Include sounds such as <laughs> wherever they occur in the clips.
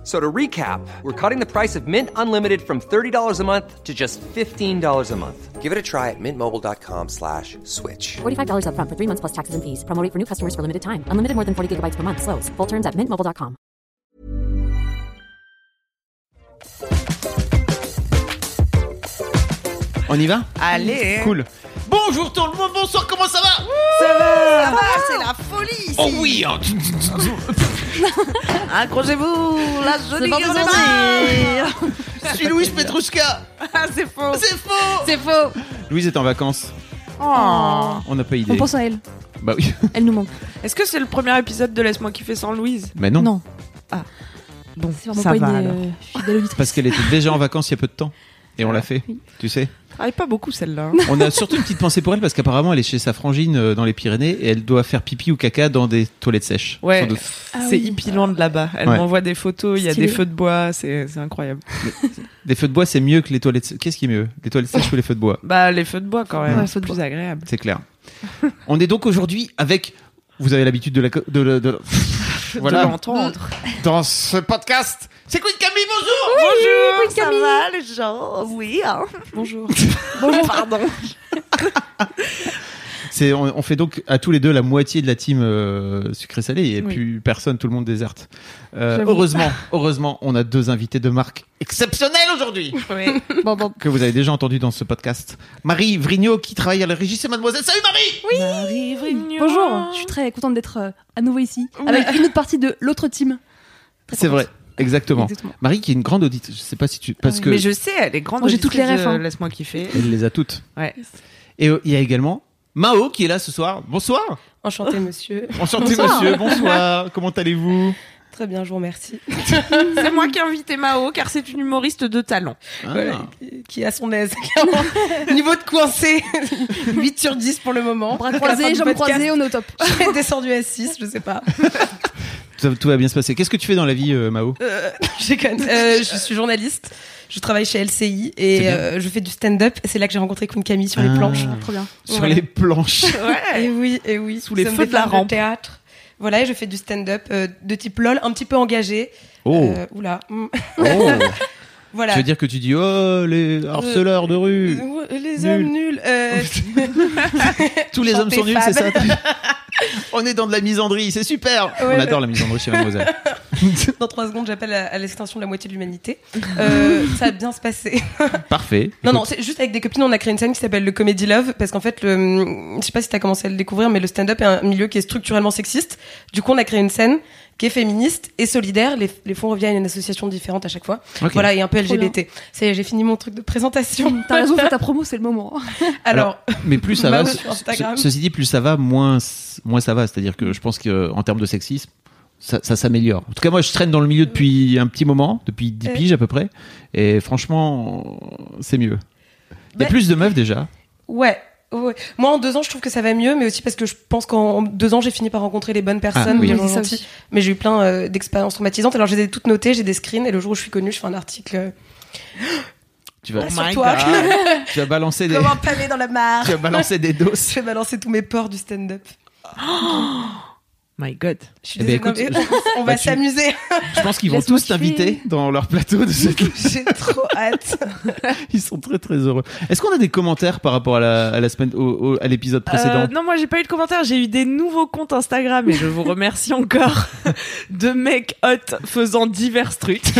F- So to recap, we're cutting the price of Mint Unlimited from $30 a month to just $15 a month. Give it a try at mintmobile.com slash switch. $45 upfront for three months plus taxes and fees. Promo rate for new customers for limited time. Unlimited more than 40 gigabytes per month. Slows. Full terms at mintmobile.com. On y va Allez Cool. Bonjour tout le monde, bonsoir, comment ça va Ça va Ça va, c'est la folie ici Oh oui hein. <laughs> Accrochez-vous La jolie mer. <laughs> Je suis Louise Petrouchka Ah, c'est faux C'est faux C'est faux. Louise est en vacances, Oh. on n'a pas idée. On pense à elle. Bah oui. <laughs> Elle nous manque. Est-ce que c'est le premier épisode de Laisse-moi kiffer sans Louise? Mais non, Non. Bon, C'est vraiment ça pas va une alors. euh, fidèle auditrice. parce qu'elle était déjà en vacances il y a peu de temps. Et on l'a fait, oui. tu sais. Travaille pas beaucoup celle-là. On a surtout une petite pensée pour elle parce qu'apparemment elle est chez sa frangine euh, dans les Pyrénées et elle doit faire pipi ou caca dans des toilettes sèches. Ouais. sans doute. Ah c'est oui. hippie loin de là-bas. Elle Ouais. m'envoie des photos, il y a Stylé. des feux de bois, c'est incroyable. Des feux de bois c'est mieux que les toilettes. Qu'est-ce qui est mieux Les toilettes sèches ou les feux de bois? <laughs> Bah, les feux de bois quand même, Ouais, c'est plus bois. agréable. C'est clair. on est donc aujourd'hui avec. Vous avez l'habitude de la. co- De, de- de- <laughs> De Voilà. l'entendre. Dans ce podcast. C'est Queen Camille, bonjour Bonjour, ça va les gens Oui. hein. Bonjour. <laughs> Bonjour, pardon. <laughs> C'est, on, on fait donc à tous les deux la moitié de la team euh, sucré-salé et Oui. plus personne, tout le monde déserte. Euh, heureusement, heureusement, on a deux invités de marque exceptionnels aujourd'hui Oui. <laughs> Bon, bon. que vous avez déjà entendu dans ce podcast. Marie Vrignot qui travaille à la régie, c'est Mademoiselle. Salut Marie Marie Vrignon. Bonjour. Je suis très contente d'être euh, à nouveau ici. Avec une autre partie de l'autre team. Très C'est vrai. Exactement. Exactement. Marie qui est une grande auditrice. Je sais pas si tu parce oui. que Mais je sais, elle est grande. Moi, j'ai toutes les refs, hein. Laisse-moi kiffer. elle les a toutes. Ouais. Et euh, il y a également Mao qui est là ce soir. Bonsoir. Enchanté, monsieur. <laughs> Enchanté Bonsoir. monsieur. Bonsoir. Comment allez-vous? Très bien, je vous remercie. <laughs> C'est moi qui ai invité Mao car c'est une humoriste de talent. Ah. Voilà, qui est à son aise, clairement. <laughs> Niveau de coincé, 8 sur 10 pour le moment. Bras croisés, jambes podcast, croisées, on est au top. Je serais descendu à 6, je sais pas. Tout, tout va bien se passer. Qu'est-ce que tu fais dans la vie, euh, Mao Euh, <laughs> j'ai quand même- euh, je suis journaliste, je travaille chez LCI et euh, je fais du stand-up. C'est là que j'ai rencontré Queen Camille sur les Ah. planches. Trop bien. Sur les planches. <laughs> Ouais. Et oui, et oui. Sous les feux de la rampe. théâtre. Voilà, et je fais du stand-up euh, de type LOL, un petit peu engagé. Oh. Euh, oula. Mm. oh. <laughs> Voilà. Tu veux dire que tu dis oh les harceleurs de rue, Euh, Les hommes nuls. euh, <laughs> tous les hommes sont nuls, c'est ça. On est dans de la misandrie, c'est super. On Ouais, adore la misandrie chez Mademoiselle. <laughs> Dans trois secondes, j'appelle à, à l'extinction de la moitié de l'humanité. Euh, ça va bien se passer. <laughs> Parfait. Non, non, c'est juste avec des copines, on a créé une scène qui s'appelle le Comedy Love, parce qu'en fait, le, je sais pas si t'as commencé à le découvrir, mais le stand-up est un milieu qui est structurellement sexiste. Du coup, on a créé une scène qui est féministe et solidaire. Les, les fonds reviennent à une association différente à chaque fois. Voilà, et un peu LGBT. C'est, j'ai fini mon truc de présentation. <laughs> T'as raison, fais ta promo, c'est le moment. <laughs> Alors, Mais plus ça <laughs> va, ce- ceci dit, plus ça va, moins moins ça va. C'est-à-dire que je pense qu'en termes de sexisme, ça, ça s'améliore. En tout cas, moi, je traîne dans le milieu depuis un petit moment, depuis 10 Euh. piges à peu près, et franchement, c'est mieux. Il y a Mais- plus de meufs déjà. ouais. Ouais. Moi, en deux ans, je trouve que ça va mieux, mais aussi parce que je pense qu'en deux ans, j'ai fini par rencontrer les bonnes personnes, Ah, oui. les gens gentils. Mais j'ai eu plein euh, d'expériences traumatisantes. Alors, je les ai toutes notées, j'ai des screens, et le jour où je suis connue, je fais un article euh, Tu vas, Oh sur my toi. <laughs> Tu vas balancer des, Comment pavé dans la mare. tu vas balancer des doses. <laughs> Je vais balancer tous mes ports du stand-up. My God. Je suis Eh ben, écoute, <laughs> on, va bah, s'amuser. Je pense qu'ils vont tous t'inviter dans leur plateau de cette <laughs> J'ai trop hâte. <laughs> Ils sont très très heureux. Est-ce qu'on a des commentaires par rapport à la, à la semaine, au, au- à l'épisode précédent? Euh, non, moi j'ai pas eu de commentaires. J'ai eu des nouveaux comptes Instagram et je vous remercie encore de mecs hot faisant divers trucs.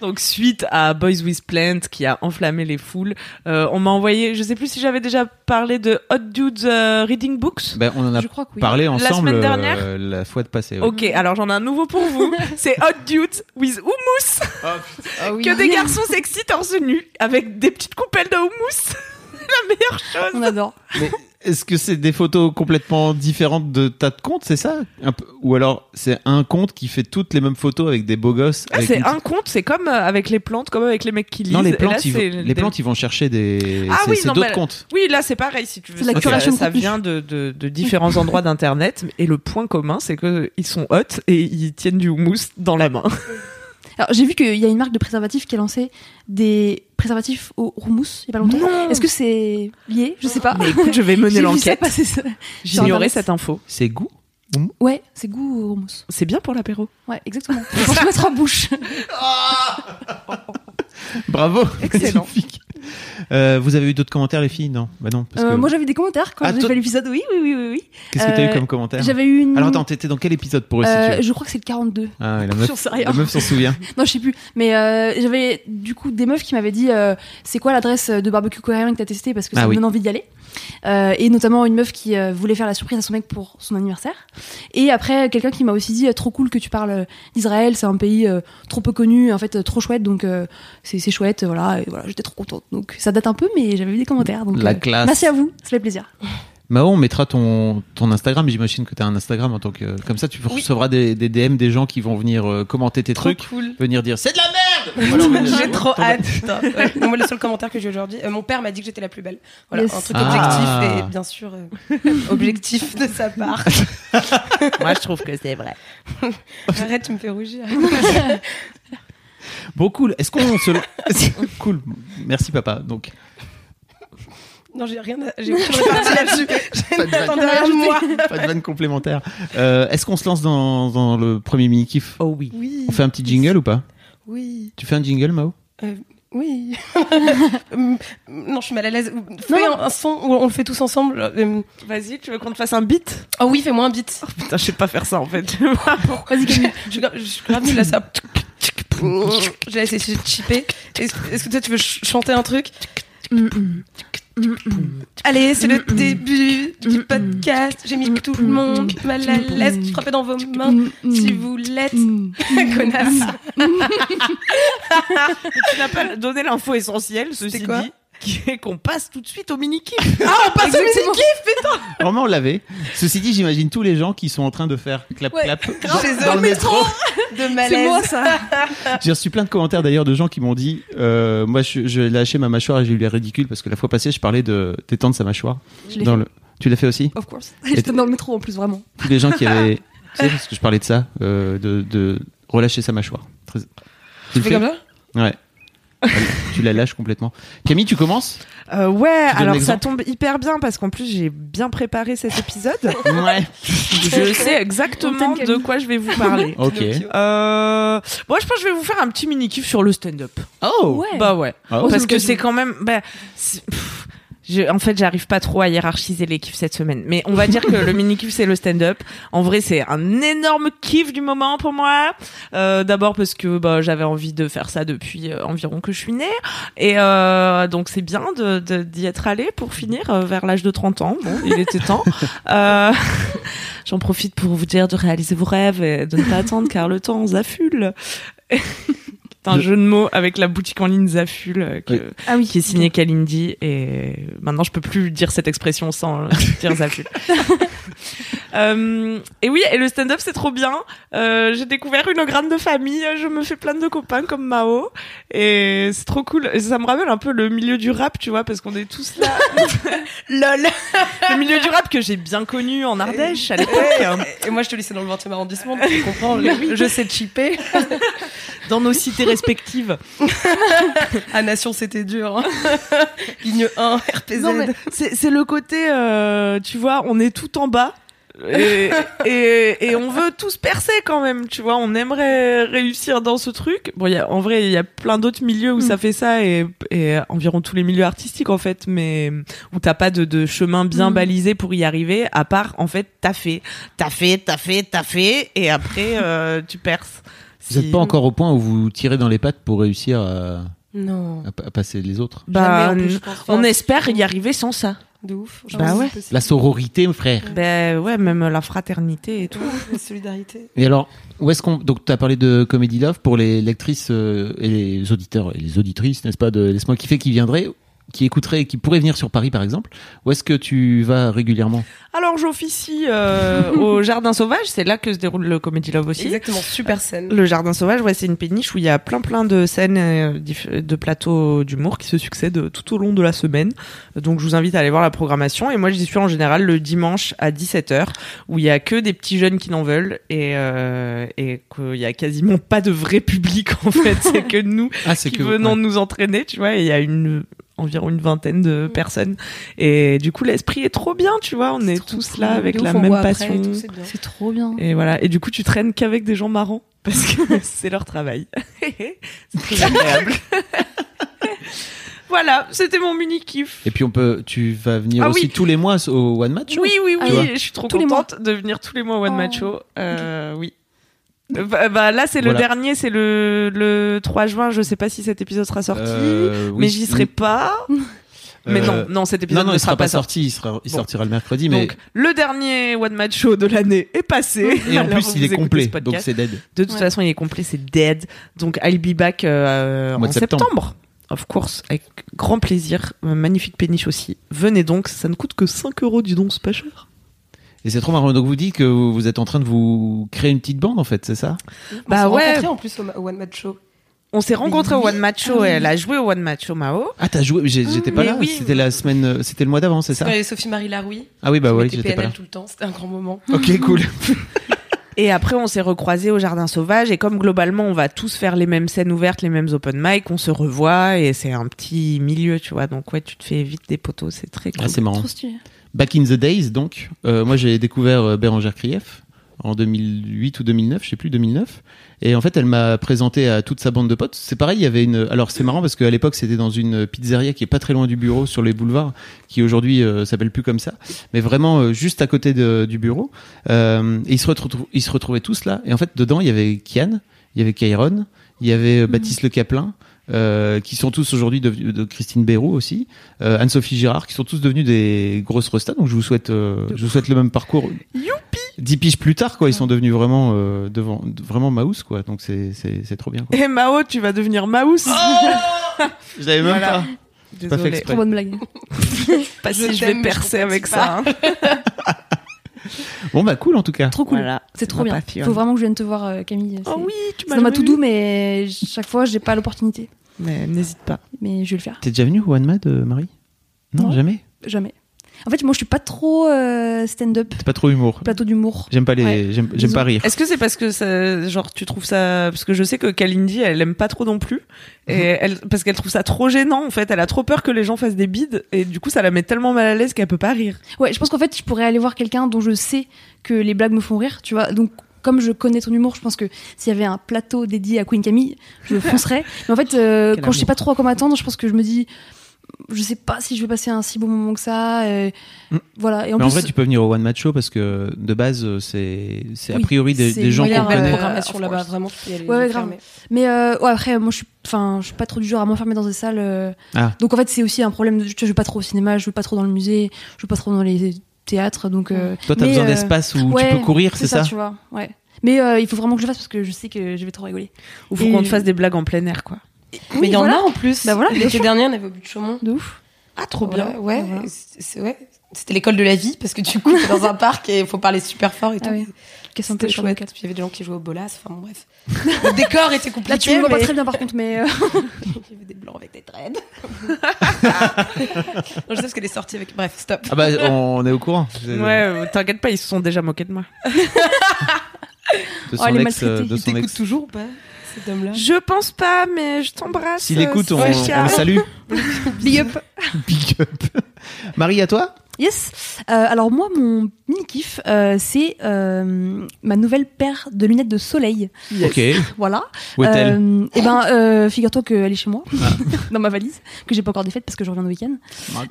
Donc suite à Boys with Plant qui a enflammé les foules, euh, on m'a envoyé. Je sais plus si j'avais déjà parlé de Hot Dudes euh, Reading Books. Ben, on en a Je crois que oui. parlé ensemble semaine dernière euh, la fois de passée. ouais. Ok, alors j'en ai un nouveau pour vous. <laughs> C'est Hot Dudes with Hummus. Ah oui. Que des garçons sexy torse nu avec des petites coupelles de hummus. <laughs> La meilleure chose. On adore. Mais Est-ce que c'est des photos complètement différentes de tas de comptes, c'est ça? Un peu- Ou alors c'est un compte qui fait toutes les mêmes photos avec des beaux gosses Ah, c'est une un compte, c'est comme euh, avec les plantes, comme avec les mecs qui lisent. Non, les là, plantes, ils, vont, les plantes, ils vont chercher des. Ah oui, non, d'autres comptes. Oui, là c'est pareil si tu veux. La Ça- curation de ça vient de, de, de différents endroits d'internet et le point commun c'est que ils sont hot et ils tiennent du houmous dans la main. <laughs> Alors, j'ai vu qu'il y a une marque de préservatifs qui a lancé des préservatifs au houmous il y a pas longtemps. Non. Est-ce que c'est lié? Je sais pas. Mais écoute, je vais mener <laughs> l'enquête. J'ignorais cette info. C'est goût Ouais, c'est goût au houmous. C'est bien pour l'apéro. Ouais, exactement. Faut se mettre en bouche. <laughs> Bravo Excellent. Magnifique. <laughs> Euh, vous avez eu d'autres commentaires, les filles? Non Bah non. Parce Euh. Moi, j'avais des commentaires quand Ah, j'ai fait l'épisode. Oui, oui, oui, oui. oui. Qu'est-ce que t'as eu euh, comme commentaire? J'avais eu une. Alors attends, t'étais dans quel épisode pour Euh, resituer je crois que c'est le 42. Ah, la meuf, rien. la meuf s'en souvient. <laughs> Non, je sais plus. Mais j'avais du coup des meufs qui m'avaient dit c'est quoi l'adresse de barbecue coréen que t'as testé parce que ça Ah me oui. donne envie d'y aller? Euh, et notamment une meuf qui euh, voulait faire la surprise à son mec pour son anniversaire. Et après quelqu'un qui m'a aussi dit euh, trop cool que tu parles d'Israël, c'est un pays euh, trop peu connu, en fait euh, trop chouette, donc euh, c'est chouette, voilà. Et voilà, j'étais trop contente. Donc ça date un peu, mais j'avais eu des commentaires. Donc, La euh, classe. Merci à vous, ça fait plaisir. Mao, on mettra ton, ton Instagram. J'imagine que t'as un Instagram en tant que. Comme ça, tu recevras des, des DM des gens qui vont venir euh, commenter tes trucs. cool. Venir dire c'est de la merde J'ai trop hâte. putain. <laughs> Ouais. Non, moi, le seul commentaire que j'ai aujourd'hui, euh, mon père m'a dit que j'étais la plus belle. Voilà, Yes. un truc Ah. objectif et bien sûr euh, objectif de sa part. <laughs> Moi je trouve que c'est vrai. <laughs> Arrête, tu me fais rougir. Bon, cool. Est-ce qu'on se. cool. Merci, papa. Donc, Non, j'ai rien. à- J'ai aucune répartie là-dessus. Pas de vanne. J'attendais rien de moi. pas de vanne complémentaire. Euh, Est-ce qu'on se lance dans, dans le premier mini-kiff? Oh oui. Oui. On fait un petit jingle ou pas? Oui. Tu fais un jingle, Mao? Oui. Hum, <laughs> non, je suis mal à l'aise. Fais un, un son où on le fait tous ensemble. Euh, Vas-y, tu veux qu'on te fasse un beat? Oh oui, fais-moi un beat. Putain, je sais pas faire ça en fait. <laughs> Vas-y, Camille. Je je suis grave nulle à ça. Je vais essayer de chipper. Est-ce est-ce que toi, tu veux ch- chanter un truc? Mm, mm. Allez, c'est le début du podcast. J'ai mis tout le monde mal à l'aise. Frappez dans vos mains si vous l'êtes. <laughs> Connasse. <laughs> tu n'as pas donné l'info essentielle, ceci quoi dit, qui est qu'on passe tout de suite au mini-kiff. Ah, on passe au mini-kiff <laughs> Vraiment, on l'avait. Ceci dit, j'imagine tous les gens qui sont en train de faire clap Ouais. clap eux, dans le métro. <laughs> de C'est malaise. moi ça. <laughs> J'ai reçu plein de commentaires d'ailleurs de gens qui m'ont dit euh, Moi, je, je l'ai lâché ma mâchoire et j'ai eu l'air ridicule parce que la fois passée, je parlais de d'étendre sa mâchoire. Je l'ai Dans fait. le... Tu l'as fait aussi? Of course. J'étais dans le métro en plus, vraiment. Tous les gens qui avaient. tu sais, parce que je parlais de ça, euh, de, de relâcher sa mâchoire. Très- Tu Tu le fais fais? comme ça? Ouais. <laughs> tu la lâches complètement. Camille, tu commences? Euh, ouais, Tu alors ça tombe hyper bien parce qu'en plus j'ai bien préparé cet épisode. <laughs> Ouais. <laughs> je sais exactement de quoi je vais vous parler. Ok. Euh, moi, je pense que je vais vous faire un petit mini kiff sur le stand-up. Oh Ouais. Bah ouais, Ah, parce que c'est quand même. Bah, je- en fait, j'arrive pas trop à hiérarchiser les kiffs cette semaine, mais on va dire que le <laughs> mini kiff c'est le stand-up. En vrai, c'est un énorme kiff du moment pour moi. Euh, D'abord parce que bah, j'avais envie de faire ça depuis euh, environ que je suis née, et euh, donc c'est bien de de- d'y être allé pour finir euh, vers l'âge de 30 ans. Bon, il était temps. <laughs> Euh, <laughs> J'en profite pour vous dire de réaliser vos rêves et de ne pas attendre car le temps zaffule. C'est un Je- jeu de mots avec la boutique en ligne Zaful euh, que- Oui. Ah oui. qui est signée Kalindi et maintenant je peux plus dire cette expression sans euh, dire Zaful. <laughs> Euh, et oui, et le stand-up c'est trop bien. Euh, J'ai découvert une grande de famille, je me fais plein de copains comme Mao et c'est trop cool. Et ça me rappelle un peu le milieu du rap, tu vois, parce qu'on est tous là. <laughs> Lol. le milieu du rap que j'ai bien connu en Ardèche à l'époque. Et moi, je te laissais dans le 20e arrondissement, tu comprends. Je, je sais chipper. <laughs> dans nos cités respectives. À <laughs> Nation, c'était dur. hein. Ligne 1, RPZ. Non, mais c'est c'est le côté, euh, tu vois, on est tout en bas. Et, <laughs> et, et on veut tous percer quand même, tu vois. On aimerait réussir dans ce truc. Bon, il y a, en vrai, il y a plein d'autres milieux où ça fait ça et, et environ tous les milieux artistiques en fait, mais où t'as pas de, de chemin bien Mm. balisé pour y arriver. À part, en fait, t'as fait, t'as fait, t'as fait, t'as fait, et après euh, tu perces. Vous n'êtes Si- pas encore au point où vous tirez dans les pattes pour réussir à, Non. à pa- à passer les autres Bah, Jamais, en plus, on espère y arriver sans ça. De ouf. Bah ouais. La sororité, mon frère. Ben ouais, même la fraternité et tout. <laughs> La solidarité. Et alors, où est-ce qu'on. Donc, tu as parlé de Comedy Love pour les lectrices euh, et les auditeurs et les auditrices, n'est-ce pas, de Laisse-moi kiffer qui viendraient. Qui écouteraient et qui pourraient venir sur Paris, par exemple, où est-ce que tu vas régulièrement? Alors j'officie euh, au Jardin Sauvage, c'est là que se déroule le Comedy Love aussi. Exactement, super scène. Le Jardin Sauvage, ouais, c'est une péniche où il y a plein plein de scènes, euh, de plateaux d'humour qui se succèdent tout au long de la semaine. Donc je vous invite à aller voir la programmation. Et moi j'y suis en général le dimanche à 17h où il y a que des petits jeunes qui n'en veulent et, euh, et qu'il y a quasiment pas de vrai public en fait. <laughs> c'est que nous Ah, qui que venons ouais. nous entraîner, tu vois. Et il y a une environ une vingtaine de personnes. Et du coup l'esprit est trop bien, tu vois. On est, tous là avec la même passion. c'est trop bien. Et voilà. Et du coup, tu traînes qu'avec des gens marrants <laughs> parce que c'est leur travail. <laughs> c'est très agréable. <laughs> voilà, c'était mon mini kiff. Et puis on peut, tu vas venir Ah aussi oui. tous les mois au One Match. Oui, oui, oui. ouais. Je suis trop Tous contente de venir tous les mois au One Oh. Match Show. Euh, Oui. Euh, Bah, bah, là, c'est le dernier, c'est le, le 3 juin. Je sais pas si cet épisode sera sorti, Euh, oui. mais j'y serai pas. Mais non, Euh, non, cet Non, épisode non, ne il sera pas sorti. sorti. Il, sera, il Bon. sortira le mercredi, mais Donc, le dernier One Match Show de l'année est passé. et en <laughs> plus il est complet, ce donc c'est dead. De toute Ouais. façon, il est complet, c'est dead. Donc, I'll be back euh, en septembre. septembre. Of course, avec grand plaisir. Un magnifique péniche aussi. Venez donc, ça ne coûte que 5 euros, dis donc, c'est pas cher. Et c'est trop marrant. Donc vous dites que vous êtes en train de vous créer une petite bande en fait, c'est ça? On Bah s'est ouais. rencontrés en plus au, au One Match Show. On s'est rencontrés au One Match Show Ah oui. et elle a joué au One Match Show Mao. Ah t'as joué J'étais pas mais là. oui. C'était la semaine, euh, c'était le mois d'avant, c'est ça? Avait Sophie-Marie Laroui. Ah oui bah oui, j'étais pas là. tout le temps, c'était un grand moment. Ok cool. Et après, on s'est recroisés au Jardin Sauvage. Et comme globalement, on va tous faire les mêmes scènes ouvertes, les mêmes open mic, on se revoit. Et c'est un petit milieu, tu vois. Donc, ouais, tu te fais vite des poteaux. C'est très cool. Ah c'est marrant. Trop stylé. Back in the days, donc, euh, moi j'ai découvert euh, Bérangère Krief en 2008 ou 2009, je sais plus, 2009. Et en fait, elle m'a présenté à toute sa bande de potes. C'est pareil, il y avait une. Alors c'est marrant parce qu'à l'époque c'était dans une pizzeria qui est pas très loin du bureau sur les boulevards, qui aujourd'hui euh, s'appelle plus comme ça, mais vraiment euh, juste à côté de- du bureau. Euh, et ils se, retrou- ils se retrouvaient tous là. Et en fait, dedans il y avait Kian, il y avait Kairon, il y avait euh, Baptiste Le Caplin. Euh, qui sont tous aujourd'hui devenus de Christine Béroux aussi, euh, Anne-Sophie Girard, qui sont tous devenus des grosses restas. Donc je vous souhaite, euh, je vous souhaite le même parcours. Youpi Dix piges plus tard, quoi, ils sont devenus vraiment euh, devant, vraiment Maus, quoi. Donc c'est c'est c'est trop bien. Quoi. Et Mao, tu vas devenir Maus. <laughs> Je savais même Voilà. pas. Pas fait exprès. Trop bonne blague. <laughs> Pas si je vais percer avec ça. hein. <laughs> Bon bah cool en tout cas. Trop cool. Voilà. C'est trop bien. passion. Faut vraiment que je vienne te voir, Camille. Oh oui, tu C'est m'as dans ma tout doux, mais chaque fois, j'ai pas l'opportunité. Mais n'hésite pas. Mais je vais le faire. T'es déjà venu au One Mad, euh, Marie? Non, Non. jamais? Jamais. En fait, moi, je suis pas trop euh, stand-up, T'es pas trop humour. plateau d'humour. J'aime pas les, Ouais. j'aime pas rire. Est-ce que c'est parce que ça, genre, tu trouves ça, parce que je sais que Kalindi, elle aime pas trop non plus, et elle, parce qu'elle trouve ça trop gênant, en fait, elle a trop peur que les gens fassent des bides, et du coup, ça la met tellement mal à l'aise qu'elle peut pas rire. Ouais, je pense qu'en fait, je pourrais aller voir quelqu'un dont je sais que les blagues me font rire, tu vois. Donc, comme je connais ton humour, je pense que s'il y avait un plateau dédié à Queen Camille, je foncerais. <laughs> Mais en fait, euh, quand je sais amour. pas trop à quoi m'attendre, je pense que je me dis, je sais pas si je vais passer un si bon moment que ça. euh, Mm. Voilà. Et en Mais plus, en vrai, tu peux venir au One Match Show parce que de base, euh, c'est c'est a priori des, gens qu'on connaît. euh, programmation of là-bas, vraiment. Ouais, ouais, grave. Mais euh, ouais, après, moi, je suis, enfin, je suis pas trop du genre à m'enfermer dans des salles. euh. Ah. Donc en fait, c'est aussi un problème. De, vois, je vais pas trop au cinéma, je vais pas trop dans le musée, je vais pas trop dans les théâtres. Donc euh, Toi, t'as besoin euh, d'espace où ouais, tu peux courir, c'est ça, tu vois. Ouais. Mais euh, il faut vraiment que je le fasse parce que je sais que je vais trop rigoler. Ou faut qu'on te fasse des blagues en plein air, quoi. Mais il y en a en plus. Bah voilà, L'été dernier, on avait au but de Chaumont. De ouf. Ah, trop Voilà, bien. Ouais, Voilà. ouais. C'était l'école de la vie parce que du coup, t'es dans un parc et il faut parler super fort et tout. Ah oui. Qu'est-ce C'était chouette. Puis il y avait des gens qui jouaient au bolas. Enfin bon, bref. <laughs> Le décor était compliqué. Là, tu me vois mais... pas très bien par contre, mais euh, <laughs> Il y avait des blancs avec des dreads. <laughs> non, je sais ce qu'elle est sortie avec. Bref, stop. Ah bah, on est au courant. Ouais, euh, t'inquiète pas, ils se sont déjà moqués de moi. De Oh, son elle est ex, euh, maltraitée. de Il son ex. toujours ou pas, cet homme-là Je pense pas, mais je t'embrasse. S'il écoute, on, on le salue. big up. Big up. Marie, à toi? Yes. Euh, alors moi, mon mini kiff, euh, c'est euh, ma nouvelle paire de lunettes de soleil. Ok. <laughs> Voilà. Où est-elle Euh, et ben, euh, figure-toi qu'elle est chez moi, <laughs> dans ma valise, que j'ai pas encore défaite parce que je reviens de week-end.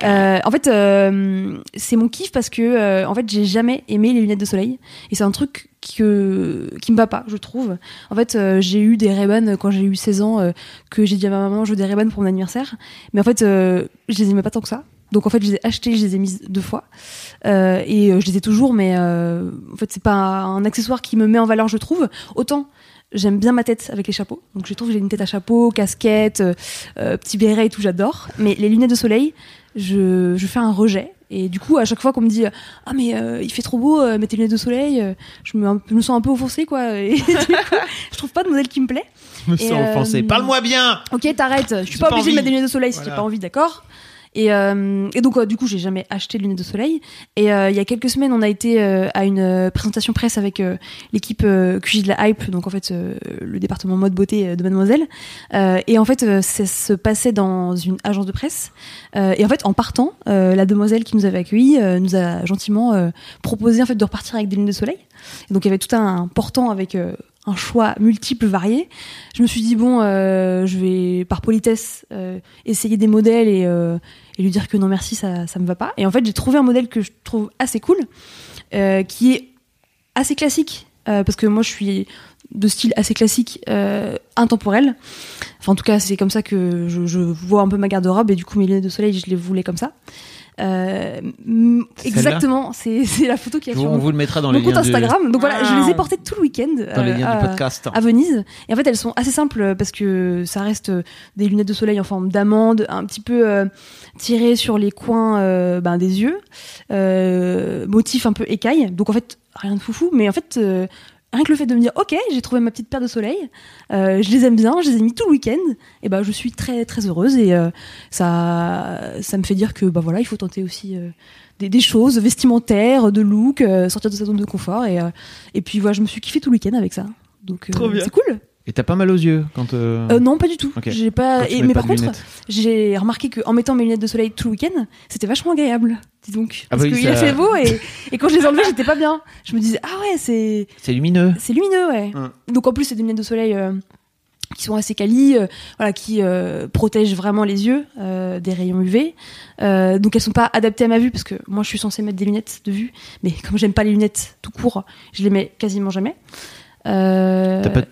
Euh, en fait, euh, c'est mon kiff parce que euh, en fait, j'ai jamais aimé les lunettes de soleil et c'est un truc que qui me va pas, je trouve. En fait, euh, j'ai eu des Ray-Ban quand j'ai eu 16 ans euh, que j'ai dit à ma maman je veux des Ray-Ban pour mon anniversaire, mais en fait, euh, je les aimais pas tant que ça. Donc en fait, je les ai achetés, je les ai mises deux fois Euh, et euh, je les ai toujours, mais euh, en fait, c'est pas un, accessoire qui me met en valeur, je trouve. Autant j'aime bien ma tête avec les chapeaux. Donc je trouve que j'ai une tête à chapeau, casquette, euh, euh, petit béret et tout, j'adore. Mais les lunettes de soleil, je, je fais un rejet. Et du coup, à chaque fois qu'on me dit ah mais euh, il fait trop beau, euh, mets tes lunettes de soleil, euh, je me, je me sens un peu offensée quoi. Et <laughs> du coup, je trouve pas de modèle qui me plaît. Je me sens euh, offensé. Parle-moi bien Ok, t'arrêtes. Je suis pas pas obligée de mettre des lunettes de soleil si Voilà. j'ai pas envie, d'accord? Et, euh, et donc, euh, du coup, j'ai jamais acheté de lunettes de soleil. Et euh, il y a quelques semaines, on a été euh, à une présentation presse avec l'équipe QJ de la Hype, donc en fait, le département mode beauté de Mademoiselle. Et en fait, ça se passait dans une agence de presse. Et en fait, en partant, la demoiselle qui nous avait accueillis nous a gentiment proposé en fait de repartir avec des lunettes de soleil. Donc, il y avait tout un portant avec euh, un choix multiple, varié. Je me suis dit bon, euh, je vais par politesse euh, essayer des modèles et, lui dire que non merci, ça ça me va pas. Et en fait, j'ai trouvé un modèle que je trouve assez cool, qui est assez classique parce que moi je suis de style assez classique, intemporel. Enfin, en tout cas, c'est comme ça que je, je vois un peu ma garde-robe et du coup mes lunettes de soleil, je les voulais comme ça. Euh, exactement, c'est c'est la photo qui a Je- sur On mon vous le mettra dans mon les compte Instagram. Donc voilà, je les ai Wow. portées tout le week-end. dans les euh, liens à- du podcast. à Venise. Et en fait, elles sont assez simples parce que ça reste euh, des lunettes de soleil en forme d'amande, un petit peu euh, tirées sur les coins euh, ben, des yeux, euh, motif un peu écaille. Donc en fait, rien de foufou, mais en fait. Rien que le fait de me dire, ok, j'ai trouvé ma petite paire de soleil, euh, je les aime bien, je les ai mis tout le week-end, et ben je suis très très heureuse et euh, ça ça me fait dire que bah voilà, il faut tenter aussi euh, des, des choses vestimentaires, de look, euh, sortir de sa zone de confort et euh, et puis voilà, je me suis kiffé tout le week-end avec ça. Donc euh, Trop bien. c'est cool. Et t'as pas mal aux yeux quand. euh, Euh, non, pas du tout. J'ai pas. et- mais pas par contre, lunettes. j'ai remarqué qu'en mettant mes lunettes de soleil tout le week-end, c'était vachement agréable. Dis donc. Ah Parce oui, qu'il ça- a fait beau et, et quand je les enlevais, j'étais pas bien. Je me disais ah ouais, c'est c'est lumineux. c'est lumineux, ouais. Hum. Donc en plus, c'est des lunettes de soleil euh, qui sont assez quali, euh, voilà, qui euh, protègent vraiment les yeux euh, des rayons UV. Euh, donc elles sont pas adaptées à ma vue parce que moi, je suis censée mettre des lunettes de vue, mais comme j'aime pas les lunettes tout court, je les mets quasiment jamais. Euh, pas-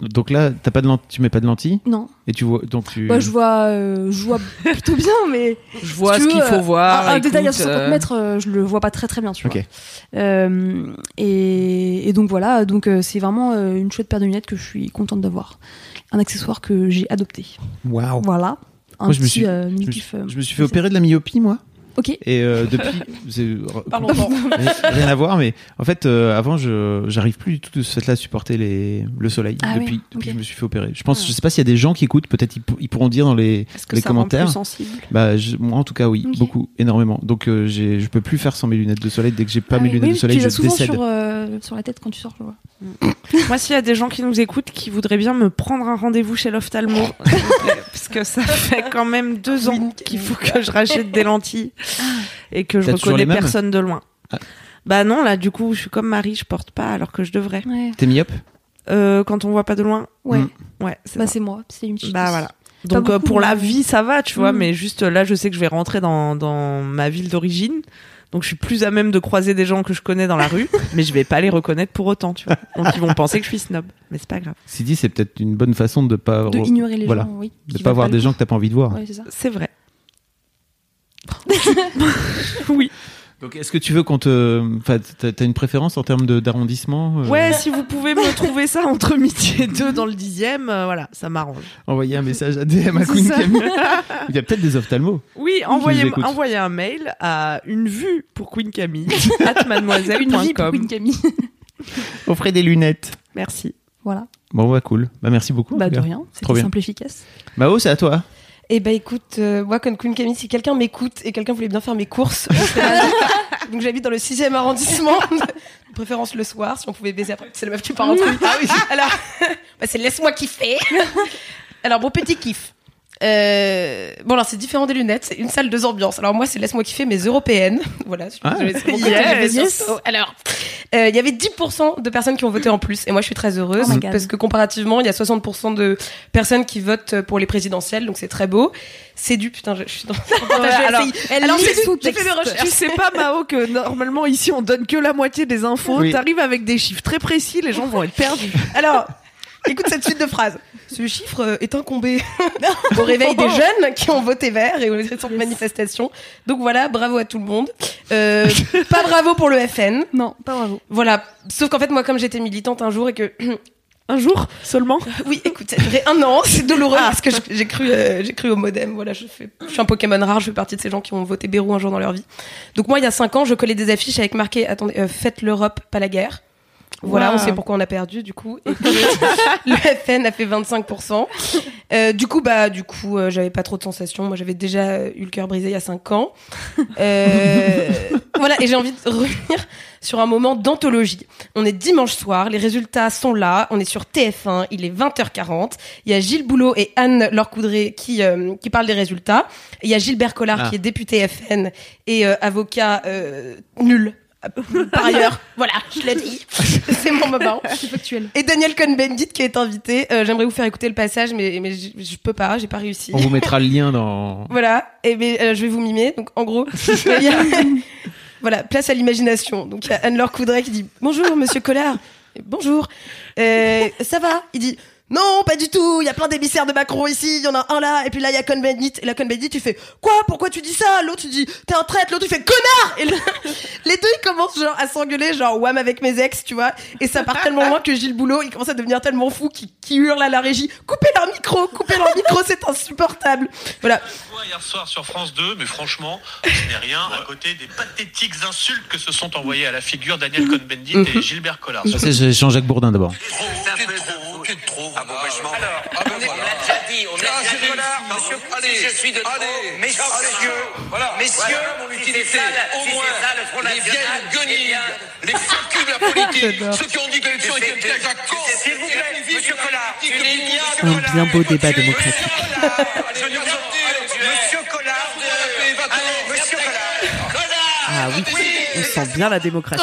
Donc là, t'as pas de lent- tu mets pas de lentilles Non. et tu vois donc tu. Bah, je vois, euh, je vois <laughs> plutôt bien, mais Je vois Si ce qu'il faut euh, voir. un, un détail à écoute, 60 euh, mètres, euh, je le vois pas très très bien, tu Ok. vois. Euh, et, et donc voilà, donc euh, c'est vraiment euh, une chouette paire de lunettes que je suis contente d'avoir. Un accessoire que j'ai adopté. Waouh. Voilà. Un Moi, je me petit suis- euh, Je me, suis, euh, je me suis fait opérer de la myopie moi. Ok. Et euh, depuis, <laughs> Parlons-en. <laughs> rien, rien à voir, mais en fait, euh, avant, je j'arrive plus du tout de ce fait-là à supporter les, le soleil. Ah depuis oui, depuis que je me suis fait opérer. Je pense, je sais pas s'il y a des gens qui écoutent, peut-être ils, pour- ils pourront dire dans les, que les ça rend commentaires. plus sensible? Bah, je- moi en tout cas, oui, beaucoup, énormément. Donc, euh, j'ai, je peux plus faire sans mes lunettes de soleil. Dès que j'ai pas Ah mes oui, lunettes oui, de soleil, tu les je souvent décède. sur, euh, sur la tête quand tu sors, je vois. <coughs> Moi, s'il y a des gens qui nous écoutent qui voudraient bien me prendre un rendez-vous chez l'ophtalmo, parce que ça <laughs> fait quand même deux ans qu'il faut que je rachète des lentilles et que je reconnais personne de loin. Ah. Bah non, là, du coup, je suis comme Marie, je porte pas alors que je devrais. Ouais. T'es myope Euh, quand on voit pas de loin, Ouais. Mm. ouais, c'est Bah, c'est moi. C'est une petite. Bah voilà. Donc euh, pour la vie, ça va, tu vois, Mm. mais juste là, je sais que je vais rentrer dans, dans ma ville d'origine. Donc je suis plus à même de croiser des gens que je connais dans la rue, <laughs> mais je vais pas les reconnaître pour autant, tu vois. Donc ils vont penser que je suis snob, mais c'est pas grave. Sidi, c'est peut-être une bonne façon de pas De re- ignorer les voilà. gens, oui. de pas voir des gens que t'as pas envie de voir. Ouais. C'est vrai. <laughs> oui. Donc, est-ce que tu veux qu'on te, enfin, t'as une préférence en termes de- d'arrondissement euh, Ouais, si vous pouvez me trouver ça entre midi et deux dans le dixième, euh, voilà, ça m'arrange. Envoyer un message à DM à C'est Queen. Camille. <laughs> Il y a peut-être des ophtalmos. Oui, envoyez, envoyez un mail à une vue pour Queen Camille, <laughs> at Une vie pour mademoiselle.com. Queen Camille. Offrez des lunettes. Merci. voilà. Bon, bah cool. Bah, merci beaucoup. Bah de rien. Bien. simple et efficace. Mao, c'est à toi. Eh ben écoute, euh, moi comme Queen Camille, si quelqu'un m'écoute et quelqu'un voulait bien faire mes courses, <laughs> donc j'habite dans le 6e arrondissement, de préférence le soir, si on pouvait baiser après. C'est la meuf qui part en truc. Ah oui. Alors, <laughs> bah, c'est laisse-moi kiffer. <laughs> Alors bon petit kiff. Euh, bon alors c'est différent des lunettes, c'est une salle deux ambiances. Alors moi c'est laisse-moi kiffer mais européennes. <laughs> Voilà. je suis Ah. j'ai fait sur Yes. Sto. Alors euh, il y avait 10% de personnes qui ont voté en plus et moi je suis très heureuse Oh parce que comparativement il y a 60% de personnes qui votent pour les présidentielles donc c'est très beau. C'est du putain je, je suis dans <laughs> alors, elle alors c'est du sous j'ai fait texte. recherches. Tu sais pas, Mao, que normalement ici on donne que la moitié des infos. Oui. T'arrives avec des chiffres très précis, les gens vont être perdus. Alors, écoute cette suite de phrases. Ce chiffre euh, est incombé <laughs> au réveil des jeunes qui ont voté vert et aux récentes manifestations. Donc voilà, bravo à tout le monde. Euh, pas bravo pour le FN. Non, pas bravo. Voilà. Sauf qu'en fait, moi, comme j'étais militante un jour et que un jour seulement <laughs> Oui, écoute, un an, c'est douloureux Ah. parce que j'ai cru, euh, j'ai cru au modem. Voilà, je, fais, je suis un Pokémon rare, je fais partie de ces gens qui ont voté Bérou un jour dans leur vie. Donc moi, il y a cinq ans, je collais des affiches avec marqué, attendez, euh, faites l'Europe, pas la guerre. Voilà, Wow. on sait pourquoi on a perdu du coup. Et <laughs> le FN a fait 25%. Euh, du coup, bah, du coup, euh, j'avais pas trop de sensations. Moi, j'avais déjà eu le cœur brisé il y a 5 ans. Euh, voilà, et j'ai envie de revenir sur un moment d'anthologie. On est dimanche soir, les résultats sont là. On est sur TF1, il est 20h40. Il y a Gilles Boulot et Anne Lorcoudré qui euh, qui parlent des résultats. Et il y a Gilbert Collard Ah. qui est député FN et euh, avocat euh, nul. <laughs> Par ailleurs, voilà, je l'ai dit. <laughs> C'est mon moment. C'est factuel. Et Daniel Cohn-Bendit qui est invité. Euh, J'aimerais vous faire écouter le passage, mais, mais je, je peux pas, j'ai pas réussi. On vous mettra le lien dans. <laughs> Voilà, et mais, euh, je vais vous mimer. Donc en gros, il y a- voilà, place à l'imagination. Donc il y a Anne-Laure Coudray qui dit Bonjour monsieur Collard. Bonjour. Euh, ça va? Il dit non, pas du tout. Il y a plein d'émissaires de Macron ici. Il y en a un là. Et puis là, il y a Cohn-Bendit. Et là, Cohn-Bendit, tu fais quoi? Pourquoi tu dis ça? L'autre, tu dis t'es un traître. L'autre, tu fais connard. Et le- <laughs> les deux, ils commencent genre à s'engueuler, genre wham avec mes ex, tu vois. Et ça part tellement loin que Gilles Boulot, il commence à devenir tellement fou qu'il qu'il hurle à la régie coupez leur micro, coupez leur micro, <laughs> c'est insupportable. Voilà. hier soir sur France 2, mais franchement, ce n'est rien à côté des pathétiques insultes que se sont envoyées à la figure Daniel Cohn-Bendit et Gilbert Collard. C'est Jean-Jacques Bourdin d'abord. Ah bon, bah, je m'en Alors, on l'a déjà dit, on l'a déjà dit. Monsieur, si je suis de trop, messieurs, voilà, messieurs, si c'est ça, la- si c'est ça le Front National, eh bien, les <laughs> facus de la politique, ceux qui ont dit que l'élection était un piège à con. S'il vous plaît, monsieur Collard, une ignoble Un bien beau débat démocratique. Monsieur Collard, allez, monsieur Collard, Ah oui, on sent bien la démocratie.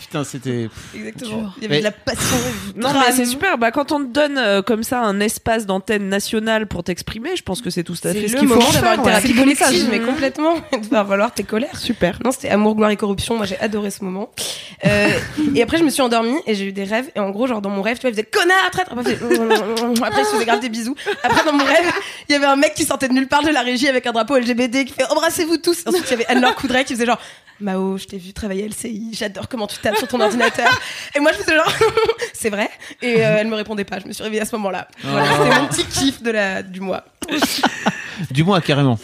Putain, c'était. Exactement. Il y avait Mais- de la passion. Non, mais c'est super. Bah, quand on te donne euh, comme ça un espace d'antenne nationale pour t'exprimer, je pense que c'est tout à fait C'est ce le qu'il faut moment en d'avoir faire. une ouais. thérapie collective, mais Mhm. complètement. <laughs> de faire valoir tes colères. Super. Non, c'était amour, gloire et corruption. Moi, j'ai adoré ce moment. Euh, et après, je me suis endormie et j'ai eu des rêves. Et en gros, genre dans mon rêve, tu vois, il faisait connard, traître. Après, il faisait- Après, il se faisait grave des bisous. Après, dans mon rêve, il y avait un mec qui sortait de nulle part de la régie avec un drapeau LGBT qui fait embrassez-vous tous. Ensuite, il y avait Anne-Laure Coudray qui faisait genre Mao, je t'ai vu travailler à LCI. J'adore comment tu tapes sur ton ordinateur. Et moi, je faisais genre <laughs> c'est vrai. Et euh, elle me répondait pas. Je me suis réveillée à ce moment-là. Voilà, Oh. c'était mon petit kiff de la du mois. Du moins, carrément.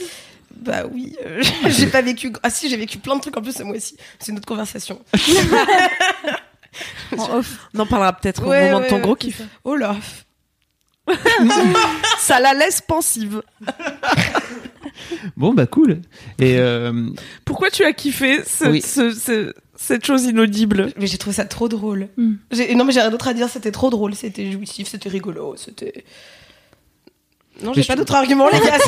Bah oui, euh, <laughs> j'ai pas vécu. Ah si, j'ai vécu plein de trucs en plus ce mois-ci. C'est une autre conversation. <laughs> En off. On en parlera peut-être au moment ouais, de ton ouais, gros kiff. ça. Oh là. Ça la laisse pensive. Bon, bah cool. Et euh, Pourquoi tu as kiffé ce- Oui. ce- ce- cette chose inaudible Mais j'ai trouvé ça trop drôle. J'ai- Non mais j'ai rien d'autre à dire. C'était trop drôle. C'était jouissif. C'était rigolo. C'était. Non, j'ai pas je- d'autres arguments les gars.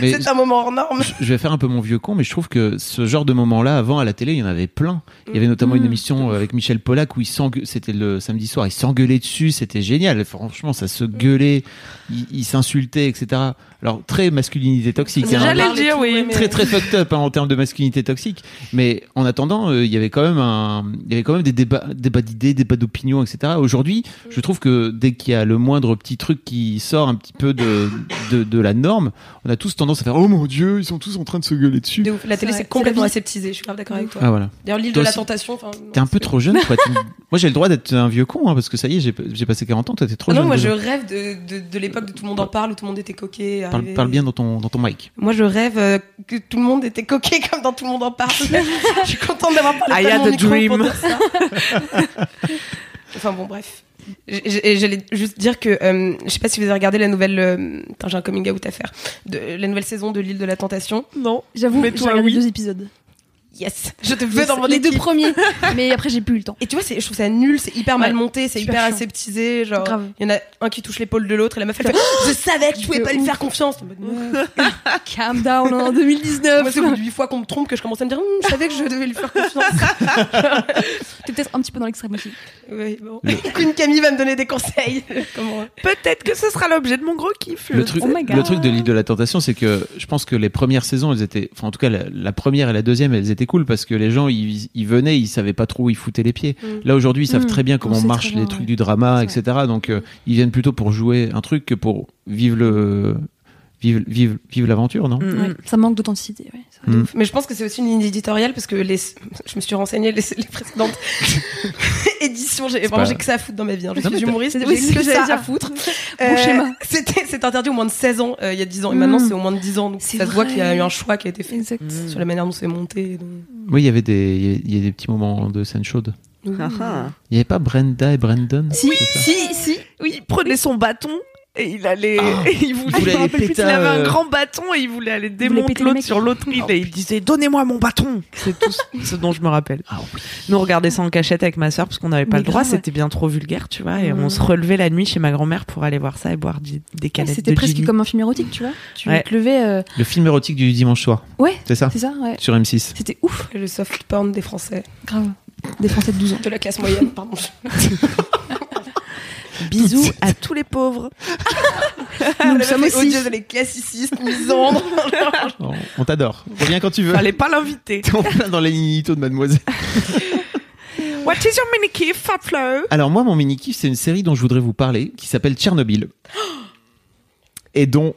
C'est un moment hors norme. je vais faire un peu mon vieux con, mais je trouve que ce genre de moment-là, avant à la télé, il y en avait plein. Il y avait notamment une émission euh, avec Michel Pollack où il c'était le samedi soir, il s'engueulait dessus, c'était génial. Franchement, ça se gueulait, il, il s'insultait, etc. Alors très masculinité toxique. hein. J'allais le dire, oui. très très fucked up hein, en termes de masculinité toxique. Mais en attendant, euh, il y avait quand même un, il y avait quand même des débats, débats d'idées, débats d'opinions, etc. Aujourd'hui, je trouve que dès qu'il y a le moindre petit truc qui sort un petit peu de de, de la norme, on a tous tendance à faire oh mon dieu, ils sont tous en train de se gueuler dessus. De ouf. La télé C'est complètement C'est la vie. aseptisé. Je suis grave d'accord avec toi. Ah voilà. D'ailleurs, l'île de la tentation. T'es un peu trop jeune une- <laughs> Moi j'ai le droit d'être un vieux con hein, parce que ça y est, j'ai passé 40 ans, toi t'es trop Ah jeune. non, moi je rêve de, de, de l'époque de tout le monde en parle où tout le monde était coquet. Parle, bien dans ton dans ton mic. Moi, je rêve euh, que tout le monde était coquet comme dans Tout le monde en parle. <laughs> je suis contente d'avoir parlé I de had mon a micro dream. pour dire ça. <laughs> enfin bon, bref. J'allais juste dire que euh, je sais pas si vous avez regardé la nouvelle. euh, Attends, j'ai un coming out à faire. De, la nouvelle saison de l'île de la tentation. Non. J'avoue, Mais j'ai toi, regardé oui. deux épisodes. Yes, je te veux dans mon les deux premiers, <laughs> mais après j'ai plus eu le temps. Et tu vois, je trouve ça nul, c'est hyper mal monté, c'est super hyper chiant. aseptisé. Genre, Grave. il y en a un qui touche l'épaule de l'autre et la meuf elle fait Je <gasps> savais que je pouvais pas lui faire confiance. <laughs> Calm down en 2019. Moi, c'est au bout de huit fois qu'on me trompe que je commence à me dire Hum, Je savais que je devais lui faire confiance. <laughs> T'es peut-être un petit peu dans l'extrême aussi. Oui, bon. Queen Camille va me donner des conseils. Peut-être que ce sera l'objet de mon gros kiff. Le truc, Oh le truc de l'île de la tentation, c'est que je pense que les premières saisons, elles étaient, enfin en tout cas la, la première et la deuxième, elles étaient cool parce que les gens ils, ils venaient, ils savaient pas trop où ils foutaient les pieds. Mm. Là aujourd'hui, ils savent Mm. très bien comment marchent bien, les trucs ouais. du drama, etc. Donc euh, ils viennent plutôt pour jouer un truc que pour vivre le vive, vive, vive l'aventure, non Mm, Ouais, mm. Ça manque d'authenticité. Ouais. Mm. Mais je pense que c'est aussi une ligne éditoriale parce que les, je me suis renseignée les, les précédentes <laughs> éditions. J'ai vraiment pas- j'ai que ça à foutre dans ma vie. hein. Je Non, suis humoriste, Oui, j'ai que que ça à foutre. Bon schéma. C'était c'est interdit au moins de 16 ans euh, il y a 10 ans et maintenant c'est au moins de 10 ans donc ça se voit qu'il y a eu un choix qui a été fait Exact. Sur la manière dont c'est monté. donc. Oui, il y avait des, il y avait- il y a des petits moments de scène chaude. Ah, ah. Il n'y avait pas Brenda et Brandon? Ça? si, si. Oui, il prenait son bâton et il allait. Ah. et <laughs> il voulait, Il voulait plus, avait un grand bâton et il voulait aller démonter l'autre sur l'autre île et il disait Donnez-moi mon bâton C'est tout ce- dont je me rappelle. Ah oui. Nous, on regardait ça en cachette avec ma soeur parce qu'on n'avait pas Mais le droit, ouais. c'était bien trop vulgaire, tu vois, et on se relevait la nuit chez ma grand-mère pour aller voir ça et boire des canettes C'était de presque Jimmy. comme un film érotique, tu vois. Tu Ouais. te levais. euh, Le film érotique du dimanche soir, Ouais, c'est ça c'est ça, ouais. Sur M6. C'était ouf, Le soft porn des Français. grave. Des Français de 12 ans. De la classe moyenne, pardon. <laughs> Bisous à tous les pauvres. <laughs> Nous le sommes aussi. les classicistes, misandres. On t'adore. Reviens quand tu veux. Fallait pas l'inviter. T'es en plein dans les nitos de Mademoiselle. <laughs> What is your mini kiff, Fablo Alors moi, mon mini kiff, c'est une série dont je voudrais vous parler, qui s'appelle Tchernobyl, <gasps> et dont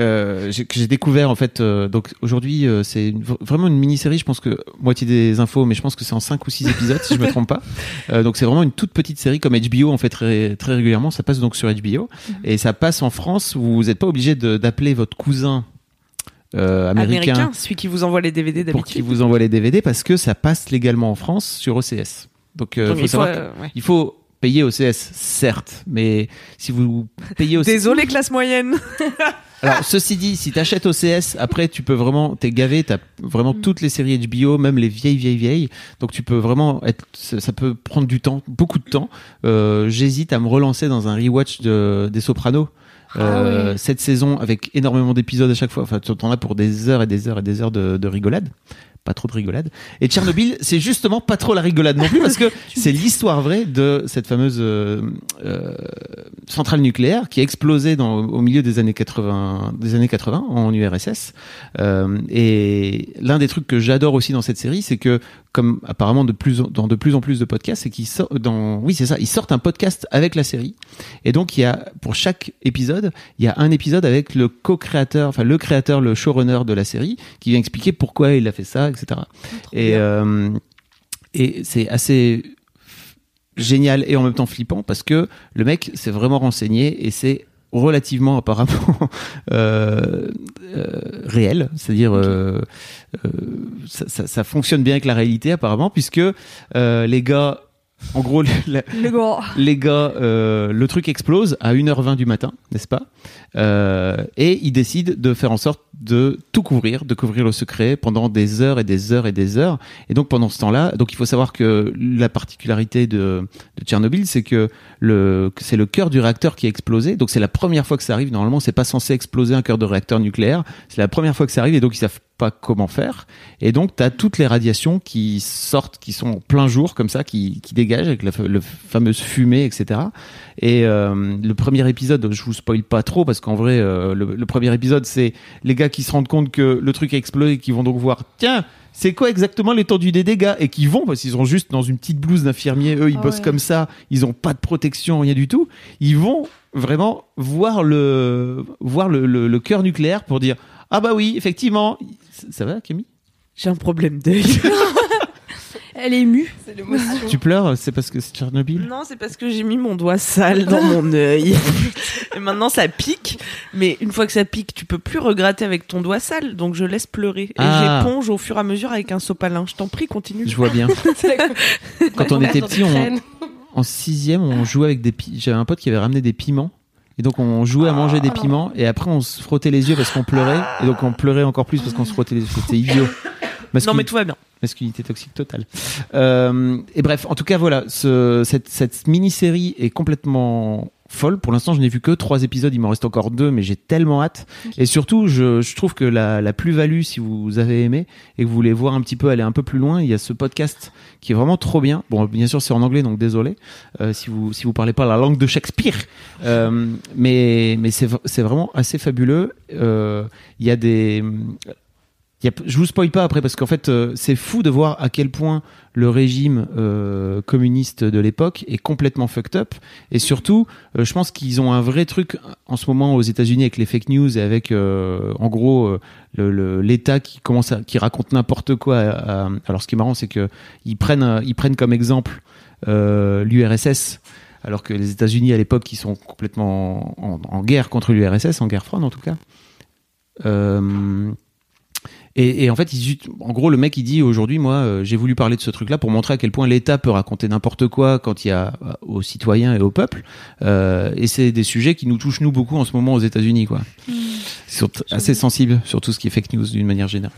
euh, que j'ai découvert en fait. euh, donc aujourd'hui, euh, c'est vraiment une mini-série. Je pense que moitié des infos, mais je pense que c'est en 5 ou 6 épisodes, si je me trompe pas. <laughs> Euh, donc c'est vraiment une toute petite série comme HBO en fait très très régulièrement. Ça passe donc sur HBO et ça passe en France. Vous n'êtes pas obligé d'appeler votre cousin. euh, américain, Américain, celui qui vous envoie les DVD pour d'habitude. vous envoie les DVD parce que ça passe légalement en France sur OCS. Donc, euh, Donc, faut il faut, euh, ouais. il faut payer OCS, certes, mais si vous payez OCS... Désolé, classe moyenne. <laughs> Alors, ceci dit, si t'achètes OCS, après, tu peux vraiment, t'es gavé, t'as vraiment toutes les séries HBO, même les vieilles, vieilles, vieilles. Donc, tu peux vraiment être, ça peut prendre du temps, beaucoup de temps. Euh, J'hésite à me relancer dans un rewatch de, des Sopranos. Euh, Cette saison avec énormément d'épisodes à chaque fois. Enfin, tu en as pour des heures et des heures et des heures de, de rigolade. Pas trop de rigolade. Et Tchernobyl, <laughs> c'est justement pas trop la rigolade non plus parce que <laughs> c'est l'histoire vraie de cette fameuse euh, euh, centrale nucléaire qui a explosé dans, au milieu des années 80, des années 80 en URSS. Euh, et l'un des trucs que j'adore aussi dans cette série, c'est que comme apparemment de plus en- dans de plus en plus de podcasts, c'est qu'ils sortent dans oui c'est ça, ils sortent un podcast avec la série. Et donc il y a pour chaque épisode, il y a un épisode avec le co-créateur, enfin le créateur, le showrunner de la série, qui vient expliquer pourquoi il a fait ça, etc. Et euh, et c'est assez génial et en même temps flippant parce que le mec s'est vraiment renseigné et c'est relativement apparemment <laughs> euh, euh, réel, c'est-à-dire euh, euh, ça, ça- ça fonctionne bien avec la réalité apparemment puisque euh, les gars, en gros, <laughs> la- Le gars. les gars, euh, le truc explose à 1h20 du matin, n'est-ce pas? Euh, Et ils décident de faire en sorte de tout couvrir, de couvrir le secret pendant des heures et des heures et des heures. Et donc pendant ce temps-là, donc il faut savoir que la particularité de, Tchernobyl, c'est que que c'est le cœur du réacteur qui a explosé. Donc c'est la première fois que ça arrive. Normalement, c'est pas censé exploser un cœur de réacteur nucléaire. C'est la première fois que ça arrive et donc ils savent pas comment faire. Et donc tu as toutes les radiations qui sortent, qui sont en plein jour comme ça, qui, dégagent avec la le fameuse fumée, etc. Et euh, le premier épisode, je vous spoil pas trop parce qu'en vrai, euh, le, le premier épisode, c'est les gars qui se rendent compte que le truc a explosé et qui vont donc voir, tiens, c'est quoi exactement l'étendue des dégâts? Et qui vont parce qu'ils sont juste dans une petite blouse d'infirmier, eux ils Ah bossent ouais. comme ça, ils ont pas de protection, rien du tout. Ils vont vraiment voir le voir le, le, le cœur nucléaire pour dire ah bah oui effectivement ça, ça va Camille? J'ai un problème d'œil. <laughs> Elle est émue. C'est l'émotion. tu pleures c'est parce que c'est Tchernobyl? Non, c'est parce que j'ai mis mon doigt sale dans mon œil. Et maintenant, ça pique. Mais une fois que ça pique, tu peux plus regratter avec ton doigt sale. Donc, je laisse pleurer. Et Ah. j'éponge au fur et à mesure avec un sopalin. Je t'en prie, continue. je vois bien <laughs> quand on était petit on, en sixième, on jouait avec des. J'avais un pote qui avait ramené des piments. Et donc on jouait à manger des piments et après on se frottait les yeux parce qu'on pleurait et donc on pleurait encore plus parce qu'on se frottait les yeux. C'était idiot. Non, mais tout va bien. Masculinité toxique totale. Euh, et bref, en tout cas voilà, ce, cette, cette mini-série est complètement folle. Pour l'instant, je n'ai vu que trois épisodes. Il m'en reste encore deux, mais j'ai tellement hâte. Et surtout, je, je trouve que la, la plus-value, si vous avez aimé et que vous voulez voir un petit peu aller un peu plus loin, il y a ce podcast qui est vraiment trop bien. Bon, bien sûr, c'est en anglais, donc désolé euh, si vous si vous parlez pas la langue de Shakespeare. Euh, mais mais c'est vraiment assez fabuleux. Euh, Il y a des y a- je vous spoil pas après parce qu'en fait euh, c'est fou de voir à quel point le régime euh, communiste de l'époque est complètement fucked up et surtout euh, je pense qu'ils ont un vrai truc en ce moment aux États-Unis avec les fake news et avec euh, en gros euh, le- le- l'État qui commence à qui raconte n'importe quoi. à- à- alors ce qui est marrant c'est que ils prennent euh, ils prennent comme exemple l'URSS alors que les États-Unis à l'époque ils sont complètement en, en guerre contre l'URSS en guerre froide en tout cas. Euh, et, et en fait, ils, en gros, le mec il dit aujourd'hui, moi, euh, j'ai voulu parler de ce truc-là pour montrer à quel point l'État peut raconter n'importe quoi quand il y a euh, aux citoyens et au peuple. Euh, et c'est des sujets qui nous touchent nous beaucoup en ce moment aux États-Unis, quoi. T- assez sensibles sur tout ce qui est fake news d'une manière générale.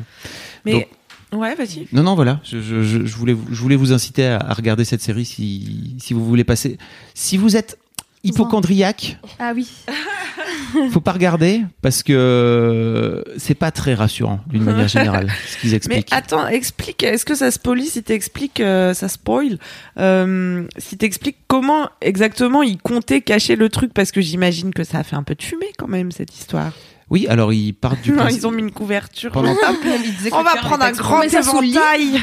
Mais Donc- ouais, vas-y. Non, non, voilà. Je, je, je, voulais, vous- je voulais vous inciter à, à regarder cette série si, si vous voulez passer. Si vous êtes hypochondriaque, Ah oui. <laughs> faut pas regarder parce que c'est pas très rassurant d'une manière générale ce qu'ils Mais expliquent. attends, explique. Est-ce que ça spoil si t'expliques, euh, ça spoil euh, Si t'expliques comment exactement ils comptaient cacher le truc, parce que j'imagine que ça a fait un peu de fumée quand même cette histoire. Oui, alors ils partent du Non, principe- ils ont mis une couverture. Pendant- <laughs> On va prendre un grand éventail.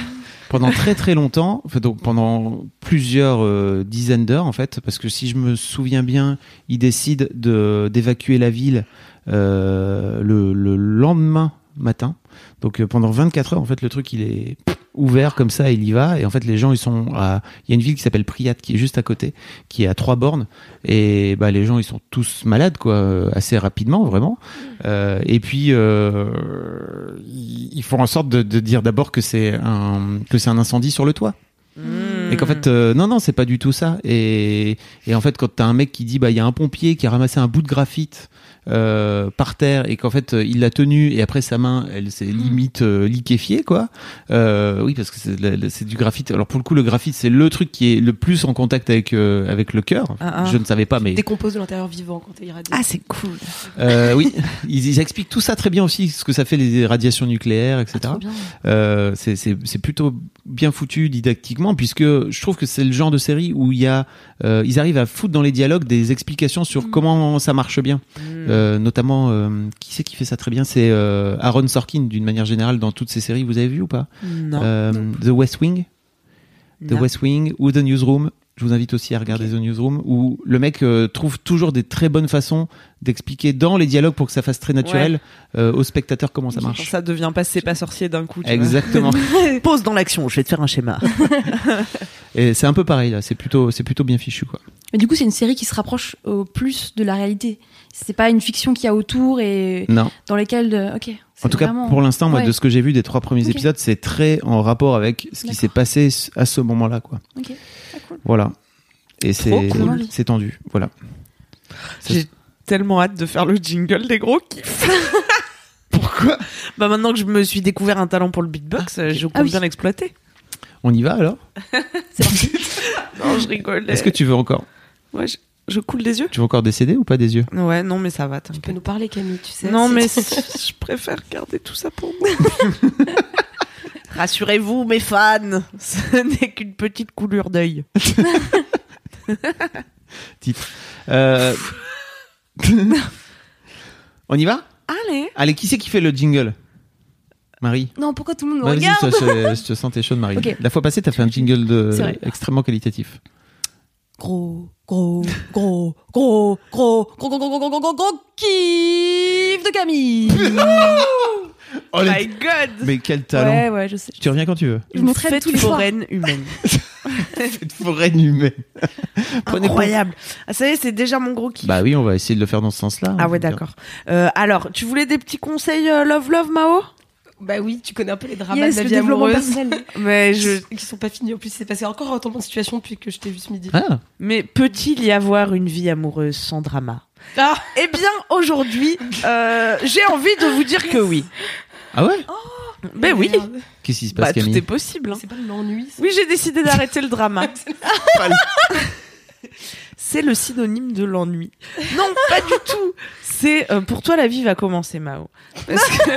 Pendant très très longtemps, donc pendant plusieurs euh, dizaines d'heures en fait, parce que si je me souviens bien, ils décident de d'évacuer la ville euh, le, le lendemain matin. Donc euh, pendant 24 heures en fait le truc il est ouvert comme ça, il y va et en fait les gens ils sont à il y a une ville qui s'appelle Priyat qui est juste à côté, qui est à trois bornes et bah les gens ils sont tous malades quoi, euh, assez rapidement vraiment. Euh, et puis euh, ils font en sorte de, de dire d'abord que c'est un que c'est un incendie sur le toit. Et qu'en fait, euh, non, non, c'est pas du tout ça. Et, et en fait, quand t'as un mec qui dit, bah, il y a un pompier qui a ramassé un bout de graphite euh, par terre et qu'en fait, il l'a tenu et après sa main, elle s'est limite euh, liquéfiée, quoi. Euh, oui, parce que c'est du graphite. Alors pour le coup, le graphite, c'est le truc qui est le plus en contact avec euh, avec le cœur. Ah, ah. Je ne savais pas, mais Décompose de l'intérieur vivant quand t'es irradié. Ah, c'est cool. euh, oui, ils, ils expliquent tout ça très bien aussi, ce que ça fait les radiations nucléaires, etc. Euh, c'est c'est plutôt bien foutu didactiquement, puisque je trouve que c'est le genre de série où il y a, euh, ils arrivent à foutre dans les dialogues des explications sur comment ça marche bien. Euh, notamment, euh, qui c'est qui fait ça très bien? C'est euh, Aaron Sorkin, d'une manière générale, dans toutes ces séries. Vous avez vu ou pas? Non. Euh, The West Wing The Non. West Wing ou The Newsroom. Je vous invite aussi à regarder The Newsroom, où le mec euh, trouve toujours des très bonnes façons d'expliquer dans les dialogues pour que ça fasse très naturel euh, aux spectateurs comment ça marche. ça devient pas c'est pas sorcier d'un coup. tu vois. Exactement. <laughs> Pose dans l'action. Je vais te faire un schéma. <laughs> Et c'est un peu pareil là. C'est plutôt, c'est plutôt bien fichu quoi. Mais du coup, c'est une série qui se rapproche au plus de la réalité. C'est pas une fiction qu'il y a autour et Non. dans lesquelles. Ok. En tout cas, pour l'instant, moi, Ouais. de ce que j'ai vu des trois premiers épisodes, c'est très en rapport avec ce qui s'est passé à ce moment-là, quoi. Ah, cool. Voilà. Et c'est, cool. c'est tendu. Voilà. J'ai tellement hâte de faire le jingle des gros kiffs. <laughs> Pourquoi? Bah maintenant que je me suis découvert un talent pour le beatbox, euh, je compte Ah oui. bien l'exploiter. On y va alors? <laughs> <laughs> Non, je rigole. Est-ce que tu veux encore, Ouais, je, je coule des yeux. tu veux encore décéder ou pas des yeux? Ouais, non, mais ça va. Tu peux nous parler, Camille, tu sais. Non, mais je préfère garder tout ça pour moi. Rassurez-vous, mes fans, <laughs> ce n'est qu'une petite coulure d'œil. <laughs> Titre. Euh... <laughs> On y va? Allez. Allez, qui c'est qui fait le jingle? Marie. Non, pourquoi tout le monde me Vas-y, regarde je, je te sens tes chaudes, Marie. La fois passée, t'as fait un jingle de extrêmement qualitatif. Gros, gros, gros, gros, gros, gros, gros, gros, gros, gros, gros, gros, gros, kiff de Camille. <laughs> Oh, my god Mais quel talent Ouais, ouais, je sais. Tu reviens quand tu veux. Je fête tous les foraine humaine. Cette forêt humaine. Incroyable. Ah, ça y est, c'est déjà mon gros kiff. Bah oui, on va essayer de le faire dans ce sens-là. ah ouais, d'accord. Euh, alors, tu voulais des petits conseils euh, love love Mao? Bah oui, tu connais un peu les dramas Yes, de la vie amoureuse. <laughs> Mais je Qui sont pas finis en plus. C'est passé encore un temps de situation depuis que je t'ai vu ce midi. Ah, mais peut-il y avoir une vie amoureuse sans drama? Ah Eh bien, aujourd'hui, euh, j'ai envie de vous dire que oui. ah ouais? Ben oui. Qu'est-ce qui se passe, Bah, tout Camille est possible. hein. C'est pas l'ennui. Oui, j'ai décidé d'arrêter le drama. <laughs> <laughs> C'est le synonyme de l'ennui. Non, pas du tout. C'est euh, pour toi la vie va commencer, Mao. Parce que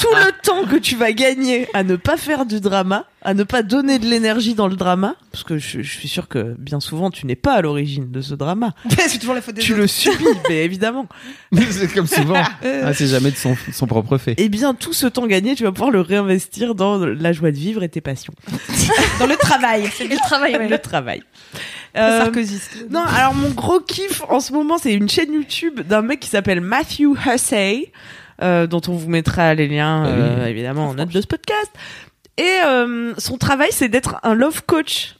tout le temps que tu vas gagner à ne pas faire du drama, à ne pas donner de l'énergie dans le drama, parce que je, je suis sûr que bien souvent tu n'es pas à l'origine de ce drama. <laughs> C'est toujours la faute des Tu autres. le subis, mais évidemment. <laughs> c'est comme souvent. Ah, c'est jamais de son, son propre fait. Eh bien, tout ce temps gagné, tu vas pouvoir le réinvestir dans la joie de vivre et tes passions. Dans le travail. Et <laughs> le travail, ouais. le travail. Euh, Sarkozy. non, alors mon gros kiff en ce moment, c'est une chaîne YouTube d'un mec qui s'appelle Matthew Hussey, euh, dont on vous mettra les liens oui. euh, évidemment en note de ce podcast. Et euh, son travail, c'est d'être un love coach.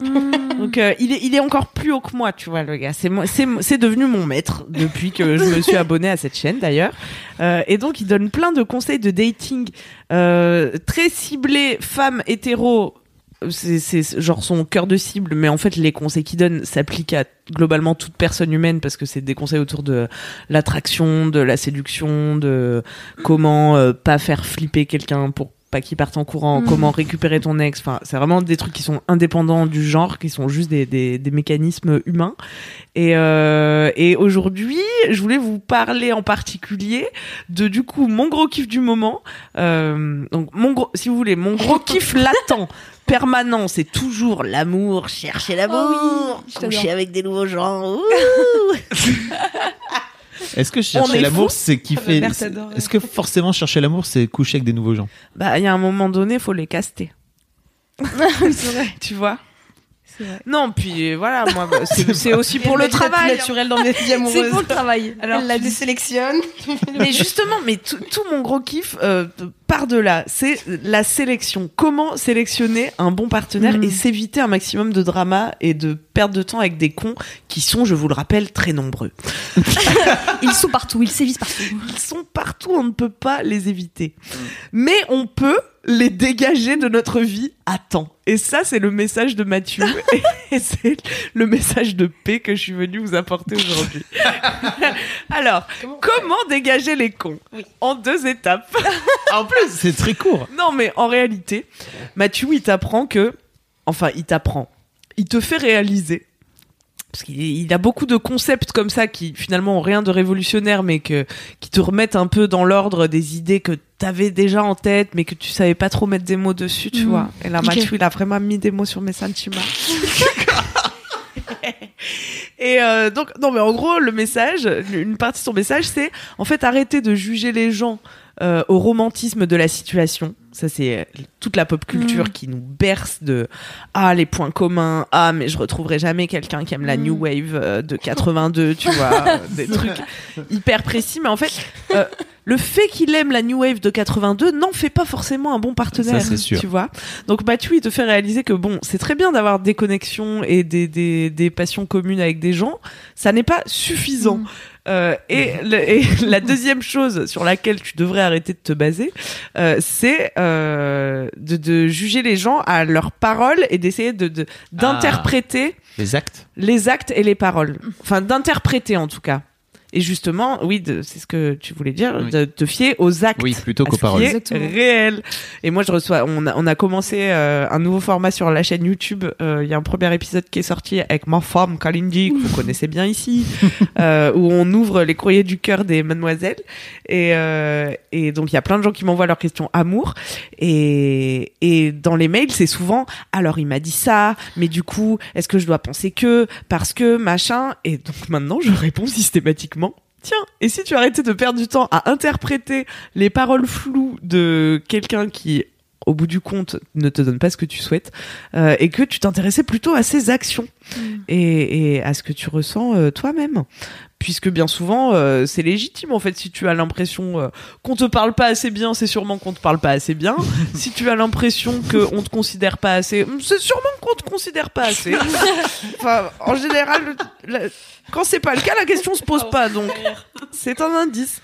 Donc euh, il est il est encore plus haut que moi, tu vois le gars. C'est c'est c'est devenu mon maître depuis que je me suis abonné à cette chaîne d'ailleurs. Euh, et donc il donne plein de conseils de dating euh, très ciblés femmes hétéros. C'est genre son cœur de cible, mais en fait les conseils qu'il donne s'appliquent à globalement toute personne humaine parce que c'est des conseils autour de l'attraction, de la séduction, de comment euh, pas faire flipper quelqu'un pour pas qu'il parte en courant, comment <laughs> récupérer ton ex. Enfin, c'est vraiment des trucs qui sont indépendants du genre, qui sont juste des, des, des mécanismes humains. Et, euh, et aujourd'hui, je voulais vous parler en particulier de du coup mon gros kiff du moment. Euh, donc mon gros, si vous voulez, mon gros <laughs> kiff latent. Permanent, c'est toujours l'amour, chercher l'amour, t'adore. coucher avec des nouveaux gens. <laughs> Est-ce que chercher l'amour, c'est kiffer mère t'adore. Est-ce que forcément chercher l'amour, c'est coucher avec des nouveaux gens? Bah, il y a un moment donné, faut les caster. <laughs> Tu vois? Non, puis euh, voilà, moi, bah, c'est aussi pour le travail. hein. naturel dans mes <laughs> vies amoureuses. C'est pour le travail. Alors, Elle l'a sélectionnes. <laughs> mais justement, mais tout tout mon gros kiff euh, part de là. C'est la sélection. Comment sélectionner un bon partenaire Mm. et s'éviter un maximum de drama et de perte de temps avec des cons qui sont, je vous le rappelle, très nombreux. <laughs> Ils sont partout, ils sévissent partout. Ils sont partout, on ne peut pas les éviter. Mais on peut les dégager de notre vie à temps. Et ça, c'est le message de Mathieu. <laughs> et c'est le message de paix que je suis venue vous apporter aujourd'hui. <laughs> Alors, comment dégager les cons En deux étapes. <laughs> En plus, c'est très court. Non, mais en réalité, Mathieu, il t'apprend que. Enfin, il t'apprend. Il te fait réaliser. Parce qu'il il a beaucoup de concepts comme ça qui finalement ont rien de révolutionnaire, mais que, qui te remettent un peu dans l'ordre des idées que t'avais déjà en tête, mais que tu savais pas trop mettre des mots dessus, tu Mhm. vois. Et là, Ok. Mathieu, il a vraiment mis des mots sur mes sentiments. <laughs> Et euh, donc, non, mais en gros, le message, une partie de son message, c'est en fait arrêter de juger les gens euh, au romantisme de la situation. Ça, c'est euh, toute la pop culture Mm. qui nous berce de ah les points communs, ah mais je retrouverai jamais quelqu'un qui aime la Mm. new wave euh, de 82, tu vois, <laughs> des trucs hyper précis. Mais en fait, euh, le fait qu'il aime la new wave de 82 n'en fait pas forcément un bon partenaire, Ça, c'est sûr. tu vois. Donc Mathieu, il te fait réaliser que bon, c'est très bien d'avoir des connexions et des, des, des passions communes avec des gens, ça n'est pas suffisant. Euh, et, le- et <laughs> la deuxième chose sur laquelle tu devrais arrêter de te baser, euh, c'est euh, de, de juger les gens à leurs paroles et d'essayer de de- d'interpréter Les actes les actes et les paroles. Enfin, d'interpréter en tout cas. Et justement, oui, c'est ce que tu voulais dire, Oui. de te fier aux actes. Oui, plutôt qu'aux paroles. réel. Et moi, je reçois, on a, on a commencé euh, un nouveau format sur la chaîne YouTube. Euh, Il y a un premier épisode qui est sorti avec ma femme, Kalindi, que vous connaissez bien ici, <laughs> euh, où on ouvre les courriers du cœur des mademoiselles. Et, euh, et donc, il y a plein de gens qui m'envoient leurs questions amour. Et, et dans les mails, c'est souvent, alors il m'a dit ça, mais du coup, est-ce que je dois penser que, parce que, machin. Et donc maintenant, je réponds systématiquement. Tiens, et si tu arrêtais de perdre du temps à interpréter les paroles floues de quelqu'un qui, au bout du compte, ne te donne pas ce que tu souhaites, euh, et que tu t'intéressais plutôt à ses actions? Et, et à ce que tu ressens euh, toi-même. Puisque bien souvent euh, c'est légitime en fait si tu as l'impression euh, qu'on te parle pas assez bien c'est sûrement qu'on te parle pas assez bien. <laughs> Si tu as l'impression que on te considère pas assez hum, c'est sûrement qu'on te considère pas assez. <laughs> Enfin en général le- la- quand c'est pas le cas la question se pose pas donc. C'est un indice.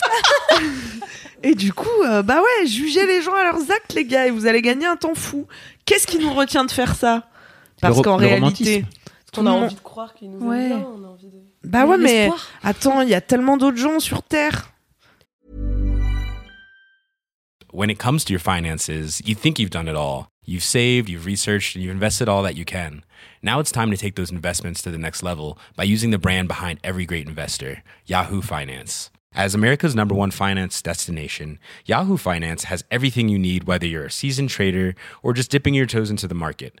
<laughs> Et du coup euh, bah ouais jugez les gens à leurs actes les gars et vous allez gagner un temps fou. Qu'est-ce qui nous retient de faire ça? Parce qu'en réalité romantisme. tout On le a envie de croire qu'ils nous Ouais. aiment bien. On a envie de... bah ouais, mais attends, il y a tellement d'autres gens sur Terre. When it comes to your finances, you think you've done it all. You've saved, you've researched, and you've invested all that you can. Now it's time to take those investments to the next level by using the brand behind every great investor, Yahoo Finance. As America's number one finance destination, Yahoo Finance has everything you need, whether you're a seasoned trader or just dipping your toes into the market.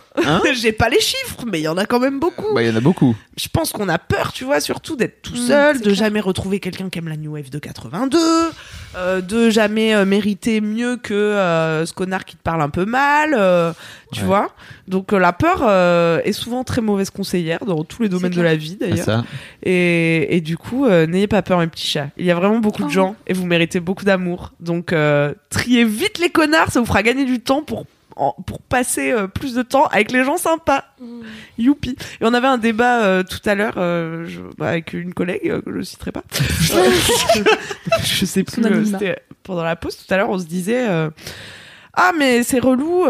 Hein <laughs> J'ai pas les chiffres, mais il y en a quand même beaucoup. Bah, il y en a beaucoup. je pense qu'on a peur, tu vois, surtout d'être tout Mm, seul, de clair. jamais retrouver quelqu'un qui aime la New Wave de 82, euh, de jamais euh, mériter mieux que euh, ce connard qui te parle un peu mal, euh, tu Ouais. vois. Donc euh, la peur euh, est souvent très mauvaise conseillère dans tous les domaines de la vie Ah, d'ailleurs. ça. Et, et du coup, euh, n'ayez pas peur, mes petits chats. Il y a vraiment beaucoup de Oh. gens et vous méritez beaucoup d'amour. Donc, euh, triez vite les connards, ça vous fera gagner du temps pour en- pour passer euh, plus de temps avec les gens sympas. Youpi. Et on avait un débat euh, tout à l'heure euh, je- bah, avec une collègue que je citerai pas. <laughs> je sais plus. C'était pendant la pause tout à l'heure, on se disait ah mais c'est relou.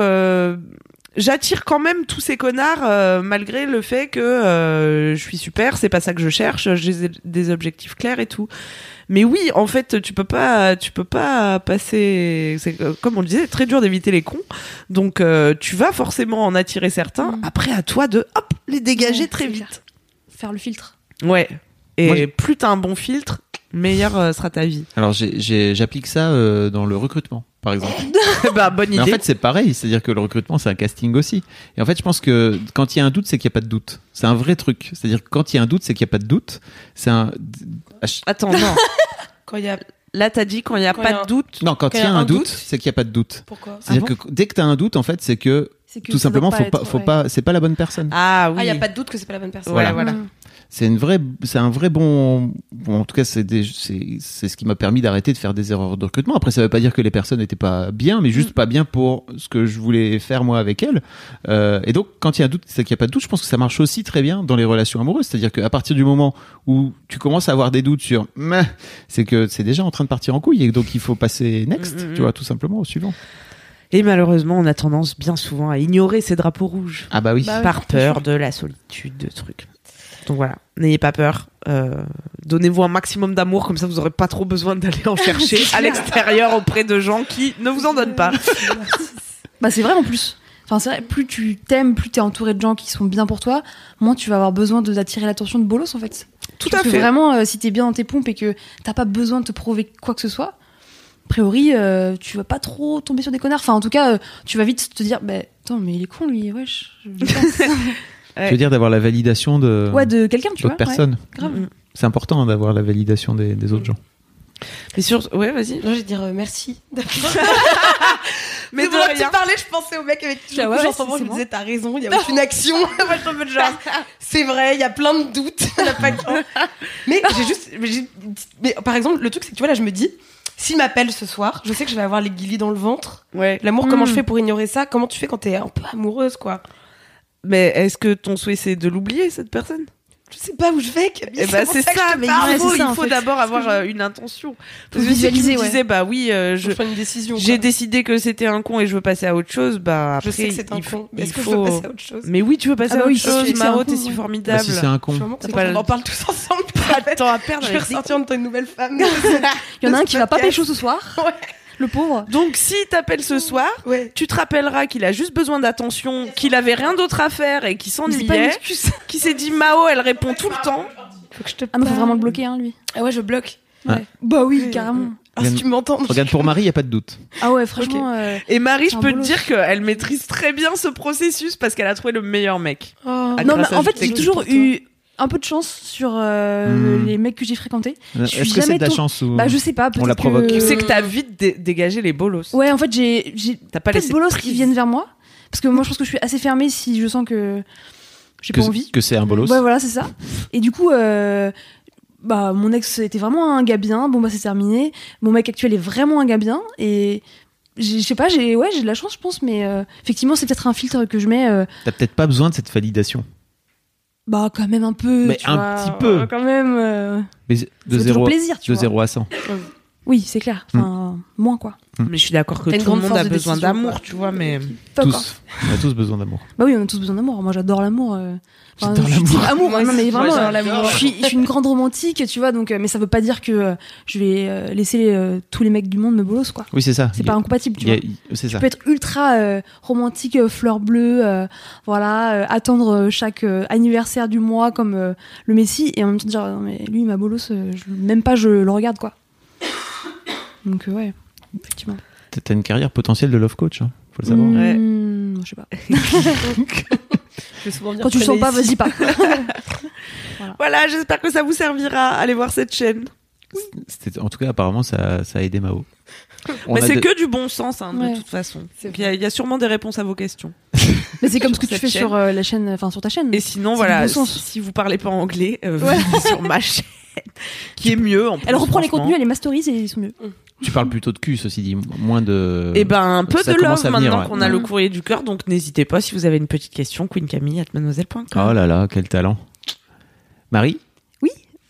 J'attire quand même tous ces connards malgré le fait que je suis super, c'est pas ça que je cherche, j'ai des objectifs clairs et tout. Mais oui, en fait, tu peux pas, tu peux pas passer. C'est euh, comme on le disait, très dur d'éviter les cons. Donc, euh, tu vas forcément en attirer certains. Mm. Après, à toi de hop les dégager Ouais, très vite. clair. Faire le filtre. Ouais. Et Moi, plus t'as un bon filtre, meilleure euh, sera ta vie. Alors j'applique ça euh, dans le recrutement, par exemple. bah, bonne Mais idée. en fait, c'est pareil, c'est-à-dire que le recrutement, c'est un casting aussi. Et en fait, je pense que quand il y a un doute, c'est qu'il n'y a pas de doute. C'est un vrai truc. C'est-à-dire que quand il y a un doute, c'est qu'il n'y a pas de doute. C'est un. Attends, non. Quand il y a. Là, t'as dit quand il y a Quand pas il y a de doute. Non, quand il y a un doute, c'est qu'il n'y a pas de doute. Pourquoi C'est-à-dire Ah bon que dès que tu as un doute, en fait, c'est que, tout simplement, pas faut être, pas, faut ouais. pas, c'est pas la bonne personne. Ah oui. Ah, il n'y a pas de doute que c'est pas la bonne personne. Voilà. voilà. Mm. C'est une vraie, c'est un vrai bon, bon, en tout cas, c'est des- c'est, c'est ce qui m'a permis d'arrêter de faire des erreurs de recrutement. Après, ça veut pas dire que les personnes n'étaient pas bien, mais Mm. juste pas bien pour ce que je voulais faire moi avec elles. Euh, et donc, quand il y a un doute, c'est qu'il n'y a pas de doute. Je pense que ça marche aussi très bien dans les relations amoureuses. C'est-à-dire qu'à partir du moment où tu commences à avoir des doutes sur, mais, c'est que c'est déjà en train de partir en couille et donc il faut passer next, Mm, mm, tu vois, tout simplement au suivant. Et malheureusement, on a tendance bien souvent à ignorer ces drapeaux rouges. Ah bah oui. Bah oui, par peur de la solitude, de trucs. Donc voilà, n'ayez pas peur. Euh, Donnez-vous un maximum d'amour, comme ça vous aurez pas trop besoin d'aller en chercher à l'extérieur auprès de gens qui ne vous en donnent pas. Bah c'est vrai en plus. Enfin c'est vrai, plus tu t'aimes, plus t'es entouré de gens qui sont bien pour toi, moins tu vas avoir besoin de d'attirer l'attention de bolos en fait. Tout Parce à que fait. vraiment, euh, si t'es bien dans tes pompes et que t'as pas besoin de te prouver quoi que ce soit, a priori, euh, tu vas pas trop tomber sur des connards. Enfin, en tout cas, euh, tu vas vite te dire, bah, attends, mais il est con lui, wesh. je <laughs> passe. Je veux dire d'avoir la validation de, ouais, de quelqu'un, tu vois. ouais, grave. Mm. C'est important hein, d'avoir la validation des, des autres gens. Mais sur... Ouais, vas-y. Non, je vais dire euh, merci. <laughs> Mais Mais de rien. tu parlais, je pensais au mec avec qui Ah ouais, je ouais, en ce moment, c'est- je me disais, t'as raison, il y a <laughs> aucune action. <laughs> Moi, je suis un peu de genre, c'est vrai, il y a plein de doutes, a pas. Mais j'ai juste, mais, par exemple, le truc, c'est que tu vois, là, je me dis, s'il m'appelle ce soir, je sais que je vais avoir les guillis dans le ventre. Ouais. L'amour, comment Mm. je fais pour ignorer ça? Comment tu fais quand t'es un peu amoureuse, quoi? Mais est-ce que ton souhait c'est de l'oublier cette personne? Je sais pas où je vais. Camille, Eh pour c'est je ça, mais faut, Ouais, ça, il en faut d'abord avoir je- euh, une intention. Faut Parce que si tu me visualiser, disais bah oui, euh, Je je prends une décision. j'ai décidé que c'était un con et je veux passer à autre chose, bah Je après sais que c'est un il faut- con. Mais il est-ce que je faut- veux passer à autre chose? Mais oui, tu veux passer Ah bah à autre oui, c'est sûr chose, que c'est un Maro, con, t'es si. Bah, formidable. si c'est un con. Je le- en parle tous ensemble. Pas de temps à perdre Je vais ressortir de une nouvelle femme. Il y en a un qui va pas pécho ce soir. Ouais. Le pauvre. Donc, s'il t'appelle ce soir, Ouais. tu te rappelleras qu'il a juste besoin d'attention, qu'il avait rien d'autre à faire et qu'il s'ennuyait, <laughs> qui s'est dit Mao, elle répond tout le temps. Faut que je te Ah non, faut vraiment le bloquer, hein, lui. Ah ouais, je bloque. Bah oui, carrément. Ah, si tu m'entends. Regarde, pour Marie, il n'y a pas de doute. Ah ouais, franchement. euh, Et Marie, je peux te dire qu'elle maîtrise très bien ce processus parce qu'elle a trouvé le meilleur mec. Oh. Ah, Non, mais en fait, j'ai toujours eu un peu de chance sur euh, Hmm. les mecs que j'ai fréquentés. suis Est-ce que c'est de la chance ou Bah, je sais pas. peut-être la provoque. que- Tu sais que t'as vite dé- dégagé les bolos. Ouais, en fait, j'ai pas laissé bolos prise. qui viennent vers moi. Parce que moi, je pense que je suis assez fermée si je sens que j'ai pas envie. que c'est un bolos Ouais, voilà, c'est ça. Et du coup, euh, bah, mon ex était vraiment un gars bien. Bon, bah, c'est terminé. Mon mec actuel est vraiment un gars bien. Et je sais pas, j'ai ouais, j'ai de la chance, je pense. Mais euh, effectivement, c'est peut-être un filtre que je mets. euh, T'as peut-être pas besoin de cette validation. Bah, quand même un peu. Mais tu un vois, petit peu. Quand même. euh, Mais de fait toujours 0 plaisir, tu de vois. 0 à 100. Oui, c'est clair. Enfin, moins quoi. Mais je suis d'accord que tout le monde a besoin d'amour, tu vois, mais. Tous. On a tous besoin d'amour. Bah oui, on a tous besoin d'amour. Moi, j'adore l'amour. euh. Enfin, J'adore l'amour. Amour, non mais vraiment. Je suis, je suis une grande romantique, tu vois. Donc, euh, mais ça veut pas dire que euh, je vais laisser tous les mecs du monde me bolos, quoi. Oui, c'est ça. C'est Il pas incompatible, tu il vois. C'est Tu ça. peux être ultra euh, romantique, fleur bleue, euh, voilà, euh, attendre chaque euh, anniversaire du mois comme euh, le Messi, et en même temps dire, non, mais lui, ma bolos, euh, même pas je le regarde, quoi. Donc, euh, ouais, effectivement. T'as- une carrière potentielle de love coach, hein, faut le savoir. Ouais. Mmh, je sais pas. <laughs> Je Quand tu le sens pas, vas-y pas. <laughs> Voilà, j'espère que ça vous servira. Allez voir cette chaîne. En tout cas, apparemment, ça, ça a aidé Mao. On Mais c'est de- que du bon sens, hein, Ouais. de toute façon. Il y, a- il y a sûrement des réponses à vos questions. Mais c'est comme ce que tu fais chaîne. sur euh, la chaîne, enfin sur ta chaîne. Et sinon, voilà, bon sens. si vous parlez pas anglais, euh, venez <laughs> sur ma chaîne, <laughs> qui est mieux. En plus, Elle reprend les contenus, elle les masterise et ils sont mieux. Tu parles plutôt de cul, ceci dit, moins de. Et ben, un peu Ça de love venir, maintenant ouais. qu'on a le Mhm. courrier du cœur, donc n'hésitez pas si vous avez une petite question, queencamille@mademoiselle.com. Oh là là, quel talent. Marie,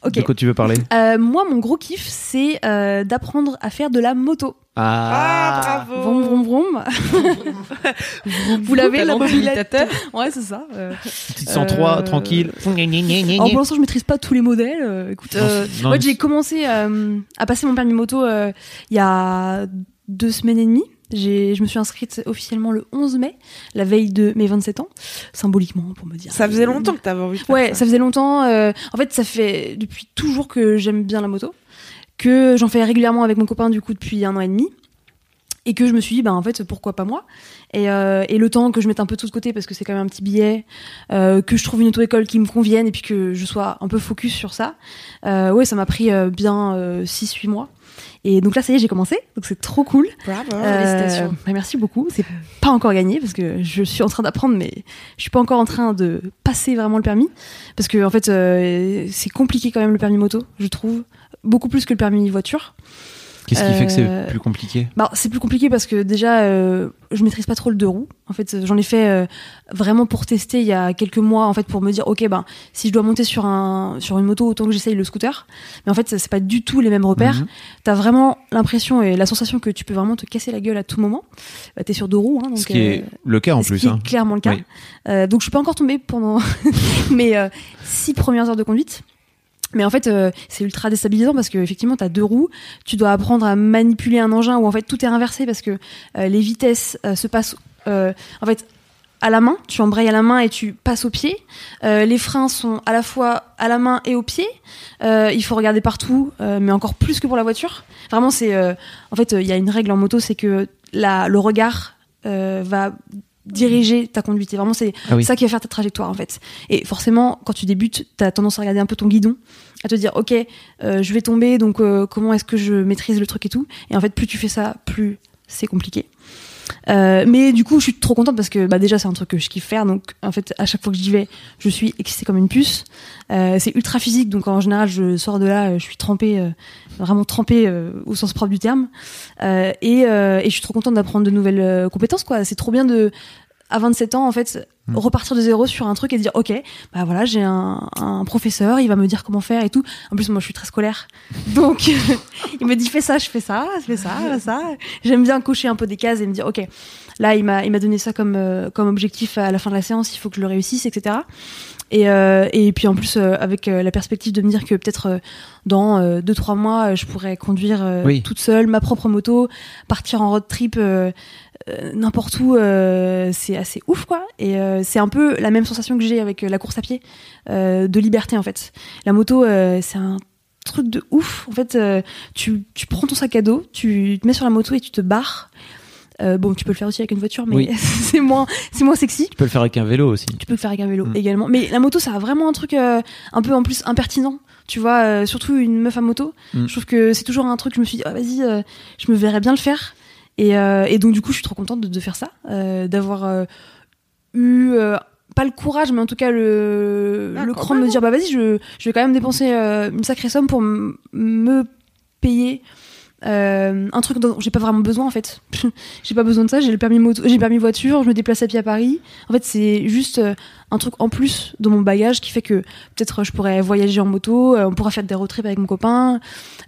Ok. de quoi tu veux parler? Euh, moi, mon gros kiff, c'est euh, d'apprendre à faire de la moto. Ah, bravo Vroom, vroom, vroom. Vous l'avez, la mobilette. Ouais, c'est ça. euh. Petite 103, Euh, tranquille. Alors, pour l'instant, je maîtrise pas tous les modèles. euh, écoute, Non, euh, non, moi, j'ai commencé euh, à passer mon permis moto euh, il y a deux semaines et demie. J'ai, je me suis inscrite officiellement le 11 mai, la veille de mes 27 ans, symboliquement pour me dire. Ça faisait longtemps que t'avais envie de faire Ouais, ça. ça faisait longtemps. euh, en fait, ça fait depuis toujours que j'aime bien la moto, que j'en fais régulièrement avec mon copain du coup depuis un an et demi, et que je me suis dit, bah en fait, pourquoi pas moi? Et, euh, et le temps que je mette un peu tout de côté parce que c'est quand même un petit billet, euh, que je trouve une auto-école qui me convienne et puis que je sois un peu focus sur ça. Euh, ouais, ça m'a pris euh, bien 6-8 mois. Et donc là, ça y est, j'ai commencé, donc c'est trop cool. Bravo. Euh, bah, merci beaucoup. C'est pas encore gagné parce que je suis en train d'apprendre, mais je suis pas encore en train de passer vraiment le permis parce que en fait, euh, c'est compliqué quand même le permis moto, je trouve, beaucoup plus que le permis voiture. Qu'est-ce qui fait que c'est Euh, plus compliqué Bah, c'est plus compliqué parce que déjà, euh, je maîtrise pas trop le deux roues. En fait, j'en ai fait euh, vraiment pour tester il y a quelques mois, en fait, pour me dire, ok, ben, si je dois monter sur un sur une moto, autant que j'essaye le scooter. Mais en fait, c'est pas du tout les mêmes repères. Mhm. T'as vraiment l'impression et la sensation que tu peux vraiment te casser la gueule à tout moment. Bah, T'es sur deux roues, hein, donc. Ce qui est euh, le cas en ce plus. qui hein. est clairement le cas. Oui. Donc je suis pas encore tombée pendant <laughs> mes six premières heures de conduite. Mais en fait, euh, c'est ultra déstabilisant parce que effectivement, t'as deux roues. Tu dois apprendre à manipuler un engin où en fait tout est inversé parce que euh, les vitesses euh, se passent en fait à la main. Tu embrayes à la main et tu passes au pied. Les freins sont à la fois à la main et au pied. Il faut regarder partout, mais encore plus que pour la voiture. Vraiment, c'est en fait, il y a une règle en moto, c'est que la, le regard va diriger ta conduite. Et vraiment, c'est Ah oui. ça qui va faire ta trajectoire en fait. Et forcément, quand tu débutes, tu as tendance à regarder un peu ton guidon, à te dire ok, euh, je vais tomber, donc euh, comment est-ce que je maîtrise le truc et tout. Et en fait, plus tu fais ça, plus c'est compliqué. Euh, mais du coup, je suis trop contente parce que bah, déjà, c'est un truc que je kiffe faire. Donc, en fait, à chaque fois que j'y vais, je suis excitée comme une puce. Euh, c'est ultra physique, donc en général, je sors de là, euh, je suis trempée, euh, vraiment trempée euh, au sens propre du terme. Et, et je suis trop contente d'apprendre de nouvelles compétences. quoi. C'est trop bien de, à 27 ans, en fait, Mm. repartir de zéro sur un truc et dire, ok, bah voilà, j'ai un, un professeur, il va me dire comment faire et tout. En plus, moi, je suis très scolaire, <laughs> donc <laughs> il me dit fais ça, je fais ça, je fais ça, fais ça. J'aime bien cocher un peu des cases et me dire, ok, là, il m'a, il m'a donné ça comme euh, comme objectif à la fin de la séance, il faut que je le réussisse, etc. Et, euh, et puis en plus euh, avec euh, la perspective de me dire que peut-être dans euh, deux trois mois je pourrais conduire Oui. toute seule ma propre moto, partir en road trip euh, n'importe où, euh, c'est assez ouf quoi. Et euh, c'est un peu la même sensation que j'ai avec la course à pied, de liberté en fait. La moto, c'est un truc de ouf. En fait, tu, tu prends ton sac à dos, tu te mets sur la moto et tu te barres. Bon, tu peux le faire aussi avec une voiture, mais Oui. <laughs> c'est moins, c'est moins sexy. Tu peux le faire avec un vélo aussi. Tu peux le faire avec un vélo Mm. également. Mais la moto, ça a vraiment un truc un peu en plus impertinent. Tu vois, euh, surtout une meuf à moto. Mm. Je trouve que c'est toujours un truc, je me suis dit, ah, vas-y, euh, je me verrais bien le faire. Et, euh, et donc, du coup, je suis trop contente de, de faire ça, euh, d'avoir euh, eu. pas le courage, mais en tout cas le, Ah, le cran de me dire bah vas-y, je, je vais quand même dépenser euh, une sacrée somme pour me payer Euh, un truc dont j'ai pas vraiment besoin en fait. <laughs> j'ai pas besoin de ça. J'ai le permis moto, j'ai permis voiture. Je me déplace à pied à Paris. En fait, c'est juste euh, un truc en plus de mon bagage qui fait que peut-être je pourrais voyager en moto. euh, on pourra faire des road trips avec mon copain.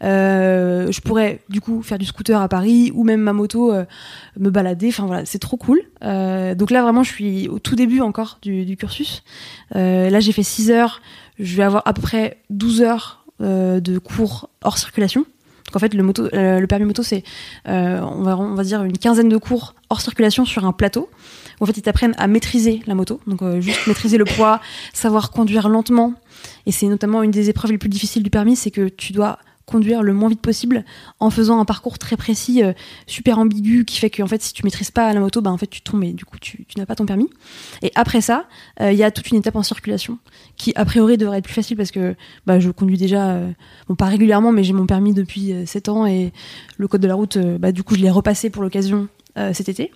Euh, je pourrais du coup faire du scooter à Paris ou même ma moto euh, me balader. Enfin voilà, c'est trop cool. Euh, donc là vraiment, je suis au tout début encore du, du cursus. Euh, là, j'ai fait 6 heures. Je vais avoir à peu près 12 heures euh, de cours hors circulation. Donc en fait, euh, le permis moto, c'est, euh, on, va, on va dire, une quinzaine de cours hors circulation sur un plateau. En fait, ils t'apprennent à maîtriser la moto. Donc euh, juste maîtriser le poids, savoir conduire lentement. Et c'est notamment une des épreuves les plus difficiles du permis, c'est que tu dois conduire le moins vite possible en faisant un parcours très précis, euh, super ambigu, qui fait que en fait, si tu maîtrises pas la moto, bah, en fait, tu tombes et du coup, tu, tu n'as pas ton permis. Et après ça, euh, il y a toute une étape en circulation qui, a priori, devrait être plus facile parce que bah, je conduis déjà, euh, bon, pas régulièrement, mais j'ai mon permis depuis euh, 7 ans et le code de la route, bah, du coup, je l'ai repassé pour l'occasion cet été.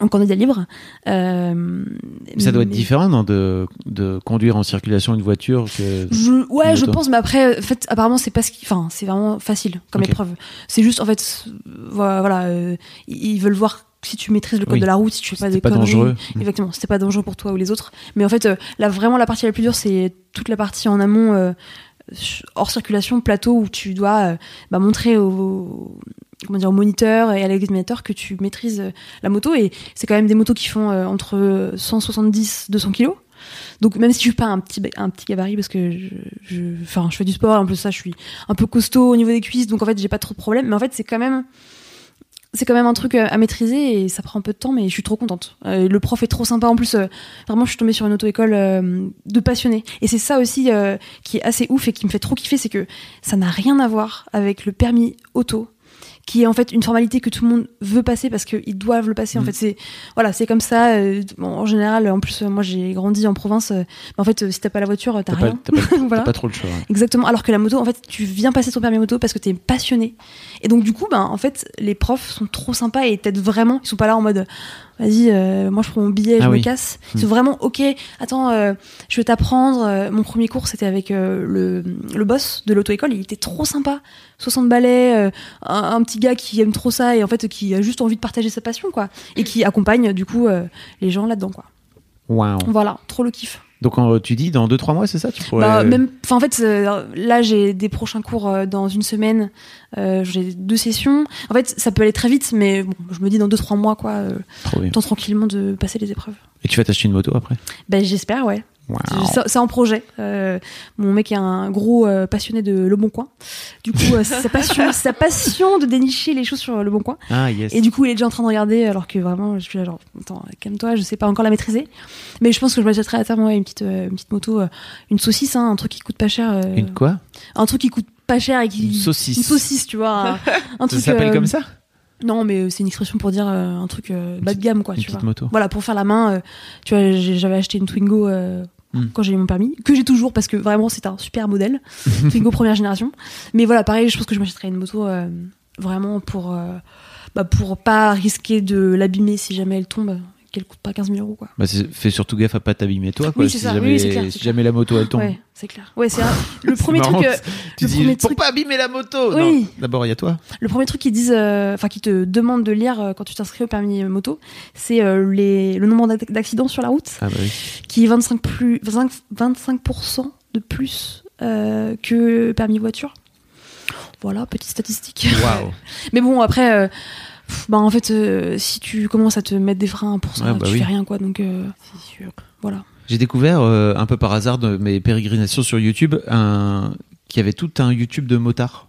En candidat libre. Euh, ça doit être mais- différent non, de, de conduire en circulation une voiture que. Je, ouais, une je pense, mais après, en fait, apparemment, c'est pas ce qui, enfin, c'est vraiment facile comme épreuve. C'est juste, en fait, voilà, euh, ils veulent voir si tu maîtrises le code Oui. de la route, si tu fais pas des pas conneries. dangereux. Exactement, c'était pas dangereux pour toi ou les autres. Mais en fait, euh, là, vraiment, la partie la plus dure, c'est toute la partie en amont, euh, hors circulation, plateau, où tu dois euh, bah, montrer au, comment dire, au moniteur et à l'examinateur que tu maîtrises euh, la moto. Et c'est quand même des motos qui font euh, entre 170 200 kilos. Donc même si je suis pas un petit un petit gabarit parce que je je fais du sport en plus ça je suis un peu costaud au niveau des cuisses donc en fait j'ai pas trop de problèmes mais en fait c'est quand même c'est quand même un truc euh, à maîtriser et ça prend un peu de temps mais je suis trop contente. Euh, le prof est trop sympa. En plus euh, vraiment je suis tombée sur une auto-école de passionnés et c'est ça aussi qui est assez ouf et qui me fait trop kiffer c'est que ça n'a rien à voir avec le permis auto qui est en fait une formalité que tout le monde veut passer parce qu'ils doivent le passer. En Mm. fait, c'est voilà, c'est comme ça. euh, bon, en général, en plus, euh, moi j'ai grandi en province. euh, mais en fait, euh, si t'as pas la voiture, t'as pas, rien. t'as pas- <laughs> Voilà. pas trop le choix. Exactement. Alors que la moto, en fait, tu viens passer ton permis moto parce que t'es passionné. Et donc, du coup, ben, en fait, les profs sont trop sympas et t'aident vraiment. Ils sont pas là en mode, vas-y, euh, moi je prends mon billet, je Ah me casse. Ils Hmm. sont vraiment, ok, attends, euh, je vais t'apprendre. Euh, Mon premier cours, c'était avec euh, le, le boss de l'auto-école. Il était trop sympa. 60 balais, un, un petit gars qui aime trop ça et en fait qui a juste envie de partager sa passion, quoi. Et qui accompagne, du coup, les gens là-dedans, quoi. Waouh. Voilà, trop le kiff. Donc tu dis dans 2-3 mois, c'est ça tu pourrais... Bah, même, enfin, en fait, euh, là, j'ai des prochains cours euh, dans une semaine. Euh, j'ai deux sessions. En fait, ça peut aller très vite, mais bon, je me dis dans deux trois mois, quoi, euh, temps tranquillement de passer les épreuves. Et tu vas t'acheter une moto après? Ben, j'espère, ouais. C'est en projet. Euh, mon mec est un gros euh, passionné de Le Bon Coin. Du coup, euh, c'est sa passion, sa passion de dénicher les choses sur Le Bon Coin. Ah yes. Et du coup, il est déjà en train de regarder, alors que vraiment, je suis là genre, attends, calme-toi, je sais pas encore la maîtriser. Mais je pense que je m'achèterai à terme ouais, une petite, une petite moto, une saucisse, hein, un truc qui coûte pas cher. Une quoi? un truc qui coûte pas cher et qui Une saucisse. une saucisse tu vois un, Ça s'appelle comme ça? Non mais euh, c'est une expression pour dire euh, un truc euh, bas de gamme quoi Une tu petite vois moto. voilà pour faire la main euh, tu vois j'avais acheté une Twingo Hmm. quand j'ai eu mon permis que j'ai toujours parce que vraiment c'est un super modèle <laughs> Twingo première génération mais voilà pareil je pense que je m'achèterais une moto vraiment pour bah, pour pas risquer de l'abîmer si jamais elle tombe qu'elle coûte pas 15 000 euros quoi Bah, fais surtout gaffe à pas t'abîmer toi. Quoi, Oui, si jamais, oui, clair, si jamais la moto elle tombe. ouais c'est clair ouais c'est <laughs> le premier marrant, truc euh, Tu le dis premier pour truc- pas abîmer la moto. Oui. D'abord il y a toi. Le premier truc qu'ils disent, euh, enfin qui te demandent de lire euh, quand tu t'inscris au permis moto, c'est euh, les, le nombre d'ac- d'accidents sur la route, Ah bah oui. qui est 25 plus 25, 25% de plus que permis voiture. Voilà, petite statistique. Waouh. <laughs> Mais bon, après, bah en fait, euh, si tu commences à te mettre des freins pour ça, Ouais, bah tu oui. fais rien quoi. Donc euh, voilà. J'ai découvert euh, un peu par hasard de mes pérégrinations sur YouTube un qui avait tout un YouTube de motards.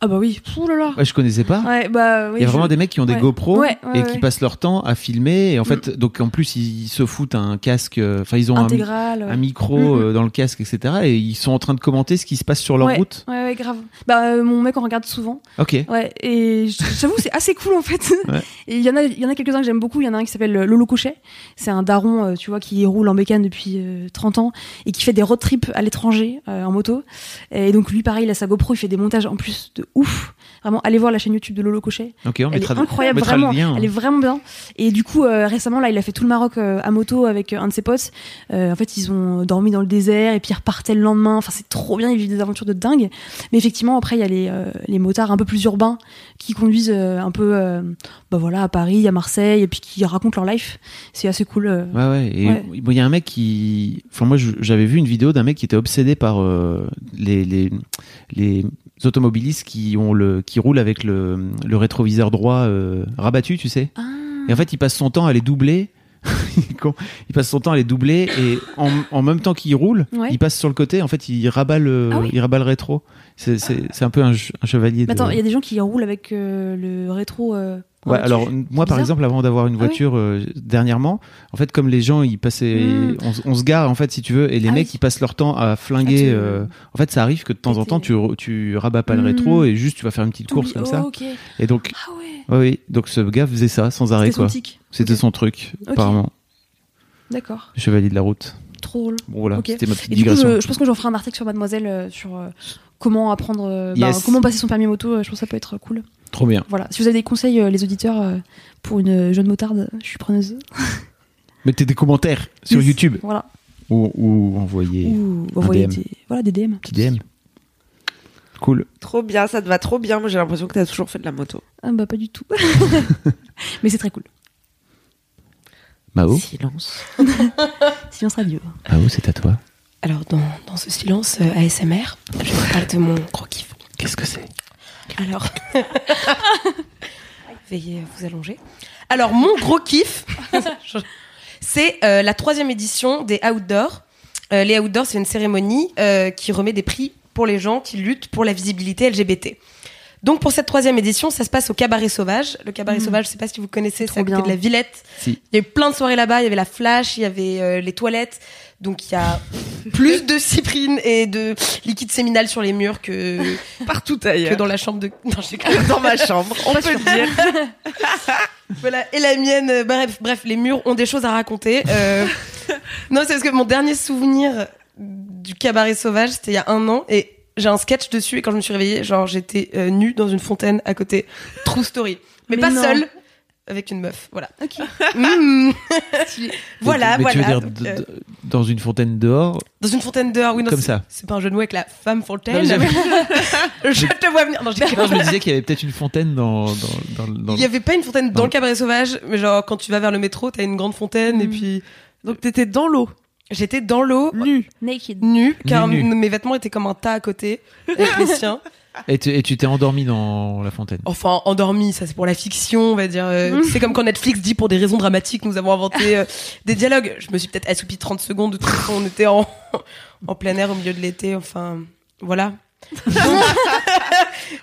Ah bah oui. Ouh là là. Ouais, je connaissais pas. Ouais, bah oui. Il y a vraiment je- des mecs qui ont des ouais. GoPro et qui passent leur temps à filmer. Et en fait, donc en plus, ils se foutent un casque. euh, Enfin, ils ont un, Intégral. micro Mm, mm. euh, dans le casque, etc. Et ils sont en train de commenter ce qui se passe sur leur route. Ouais, grave. Bah euh, mon mec on regarde souvent. Ok. Ouais, et j'avoue, c'est assez cool en fait. <laughs> Et il y en a, il y en a quelques-uns que j'aime beaucoup. Il y en a un qui s'appelle Lolo Cochet. C'est un daron, euh, tu vois, qui roule en bécane depuis euh, 30 ans et qui fait des road trips à l'étranger en moto. Et donc lui, pareil, il a sa GoPro, il fait des montages en plus de ouf. Vraiment, allez voir la chaîne YouTube de Lolo Cochet. On Elle mettra, est incroyable, on vraiment. lien. hein. Elle est vraiment bien. Et du coup, euh, récemment, là, il a fait tout le Maroc euh, à moto avec euh, un de ses potes. En fait, ils ont dormi dans le désert et puis ils repartaient le lendemain. Enfin, c'est trop bien. Ils vivent des aventures de dingue. Mais effectivement, après, il y a les, les motards un peu plus urbains qui conduisent euh, un peu, euh, bah voilà, à Paris, à Marseille, et puis qui racontent leur life. C'est assez cool. euh. Ouais, ouais. Et Ouais. bon, il y a un mec qui. Enfin, moi, j'avais vu une vidéo d'un mec qui était obsédé par les, les, les automobilistes qui, ont le, qui roulent avec le, le rétroviseur droit rabattu, tu sais. Ah. Et en fait, il passe son temps à les doubler. <laughs> Il passe son temps à les doubler et en, en même temps qu'il roule, Ouais. il passe sur le côté. En fait, il rabat le, Ah oui il rabat le rétro. C'est- un peu un, ch- un chevalier. Mais attends, il y a des gens qui roulent avec euh, le rétro. euh, en Ouais, voiture. alors moi par exemple avant d'avoir une Ah oui voiture euh, dernièrement, en fait comme les gens ils passaient, Mm. on, se gare en fait si tu veux et les Ah mecs oui. ils passent leur temps à flinguer. Ah, tu- en fait ça arrive que de temps en temps tu tu rabats pas le rétro et juste tu vas faire une petite course comme oh, ça. ok. Et donc Ah ouais. ouais, oui donc ce gars faisait ça sans arrêt C'était son quoi. C'était son truc apparemment. D'accord. Le chevalier de la route. Trop drôle. Bon voilà Ok. c'était ma petite coup, digression. je, je pense que j'en ferai un article sur Mademoiselle euh, sur euh, comment apprendre, euh, bah, Yes. comment passer son permis moto. Je pense que ça peut être cool. Trop bien. Voilà. Si vous avez des conseils, euh, les auditeurs, euh, pour une jeune motarde, je suis preneuse. <laughs> Mettez des commentaires sur Yes. YouTube Voilà. ou, ou envoyez Ou DM. des, voilà, des DM. petit DM. Cool. Trop bien, ça te va trop bien. Moi, j'ai l'impression que t'as toujours fait de la moto. Ah bah pas du tout. <laughs> Mais c'est très cool. Mao, Silence. <laughs> Silence radio. Mao c'est à toi. Alors, dans, dans ce silence euh, ASMR, je vous parler de mon gros kiff. Qu'est-ce que c'est? Alors, <laughs> veuillez vous allonger. Alors, mon gros kiff, <laughs> c'est euh, la troisième édition des Outdoors. Euh, les Outdoors, c'est une cérémonie euh, qui remet des prix pour les gens qui luttent pour la visibilité LGBT. Donc pour cette troisième édition, ça se passe au Cabaret Sauvage. Le Cabaret Mm. Sauvage, je sais pas si vous connaissez, c'est à côté bien. de la Villette. Si. Il y a eu plein de soirées là-bas. Il y avait la Flash, il y avait euh, les toilettes. Donc il y a <laughs> plus de cyprine et de liquide séminal sur les murs que <laughs> Partout que ailleurs. dans la chambre de. Non, j'ai dans ma chambre, on peut le dire. <laughs> Voilà, et la mienne, euh, bref, bref, les murs ont des choses à raconter. Euh, non, c'est parce que mon dernier souvenir du cabaret sauvage, c'était il y a un an, et j'ai un sketch dessus, et quand je me suis réveillée, genre, j'étais euh, nue dans une fontaine à côté. True story. Mais, Mais pas non. seule, avec une meuf, voilà. Ok. <laughs> Mm. voilà, Mais tu veux voilà. dire donc, d- euh, dans une fontaine dehors dans une fontaine dehors, oui, non, Comme c'est- ça. C'est pas un jeu de mots avec la femme fontaine. <laughs> je te vois venir. Non, j'ai- Non, je me disais qu'il y avait peut-être une fontaine dans, dans, dans, dans- Il y avait pas une fontaine dans dans- le cabaret sauvage, mais genre quand tu vas vers le métro, t'as une grande fontaine et Mm. puis Donc t'étais dans l'eau, j'étais dans l'eau, nu. Naked. nue, car Nu, nu. mes vêtements étaient comme un tas à côté avec les <laughs> siens. Et tu et tu t'es endormi dans la fontaine. Enfin, endormi, ça c'est pour la fiction, on va dire. euh, C'est comme quand Netflix dit pour des raisons dramatiques, nous avons inventé euh, des dialogues. Je me suis peut-être assoupie 30 secondes, de toute façon, on était en, <laughs> en plein air au milieu de l'été, enfin, voilà. <laughs>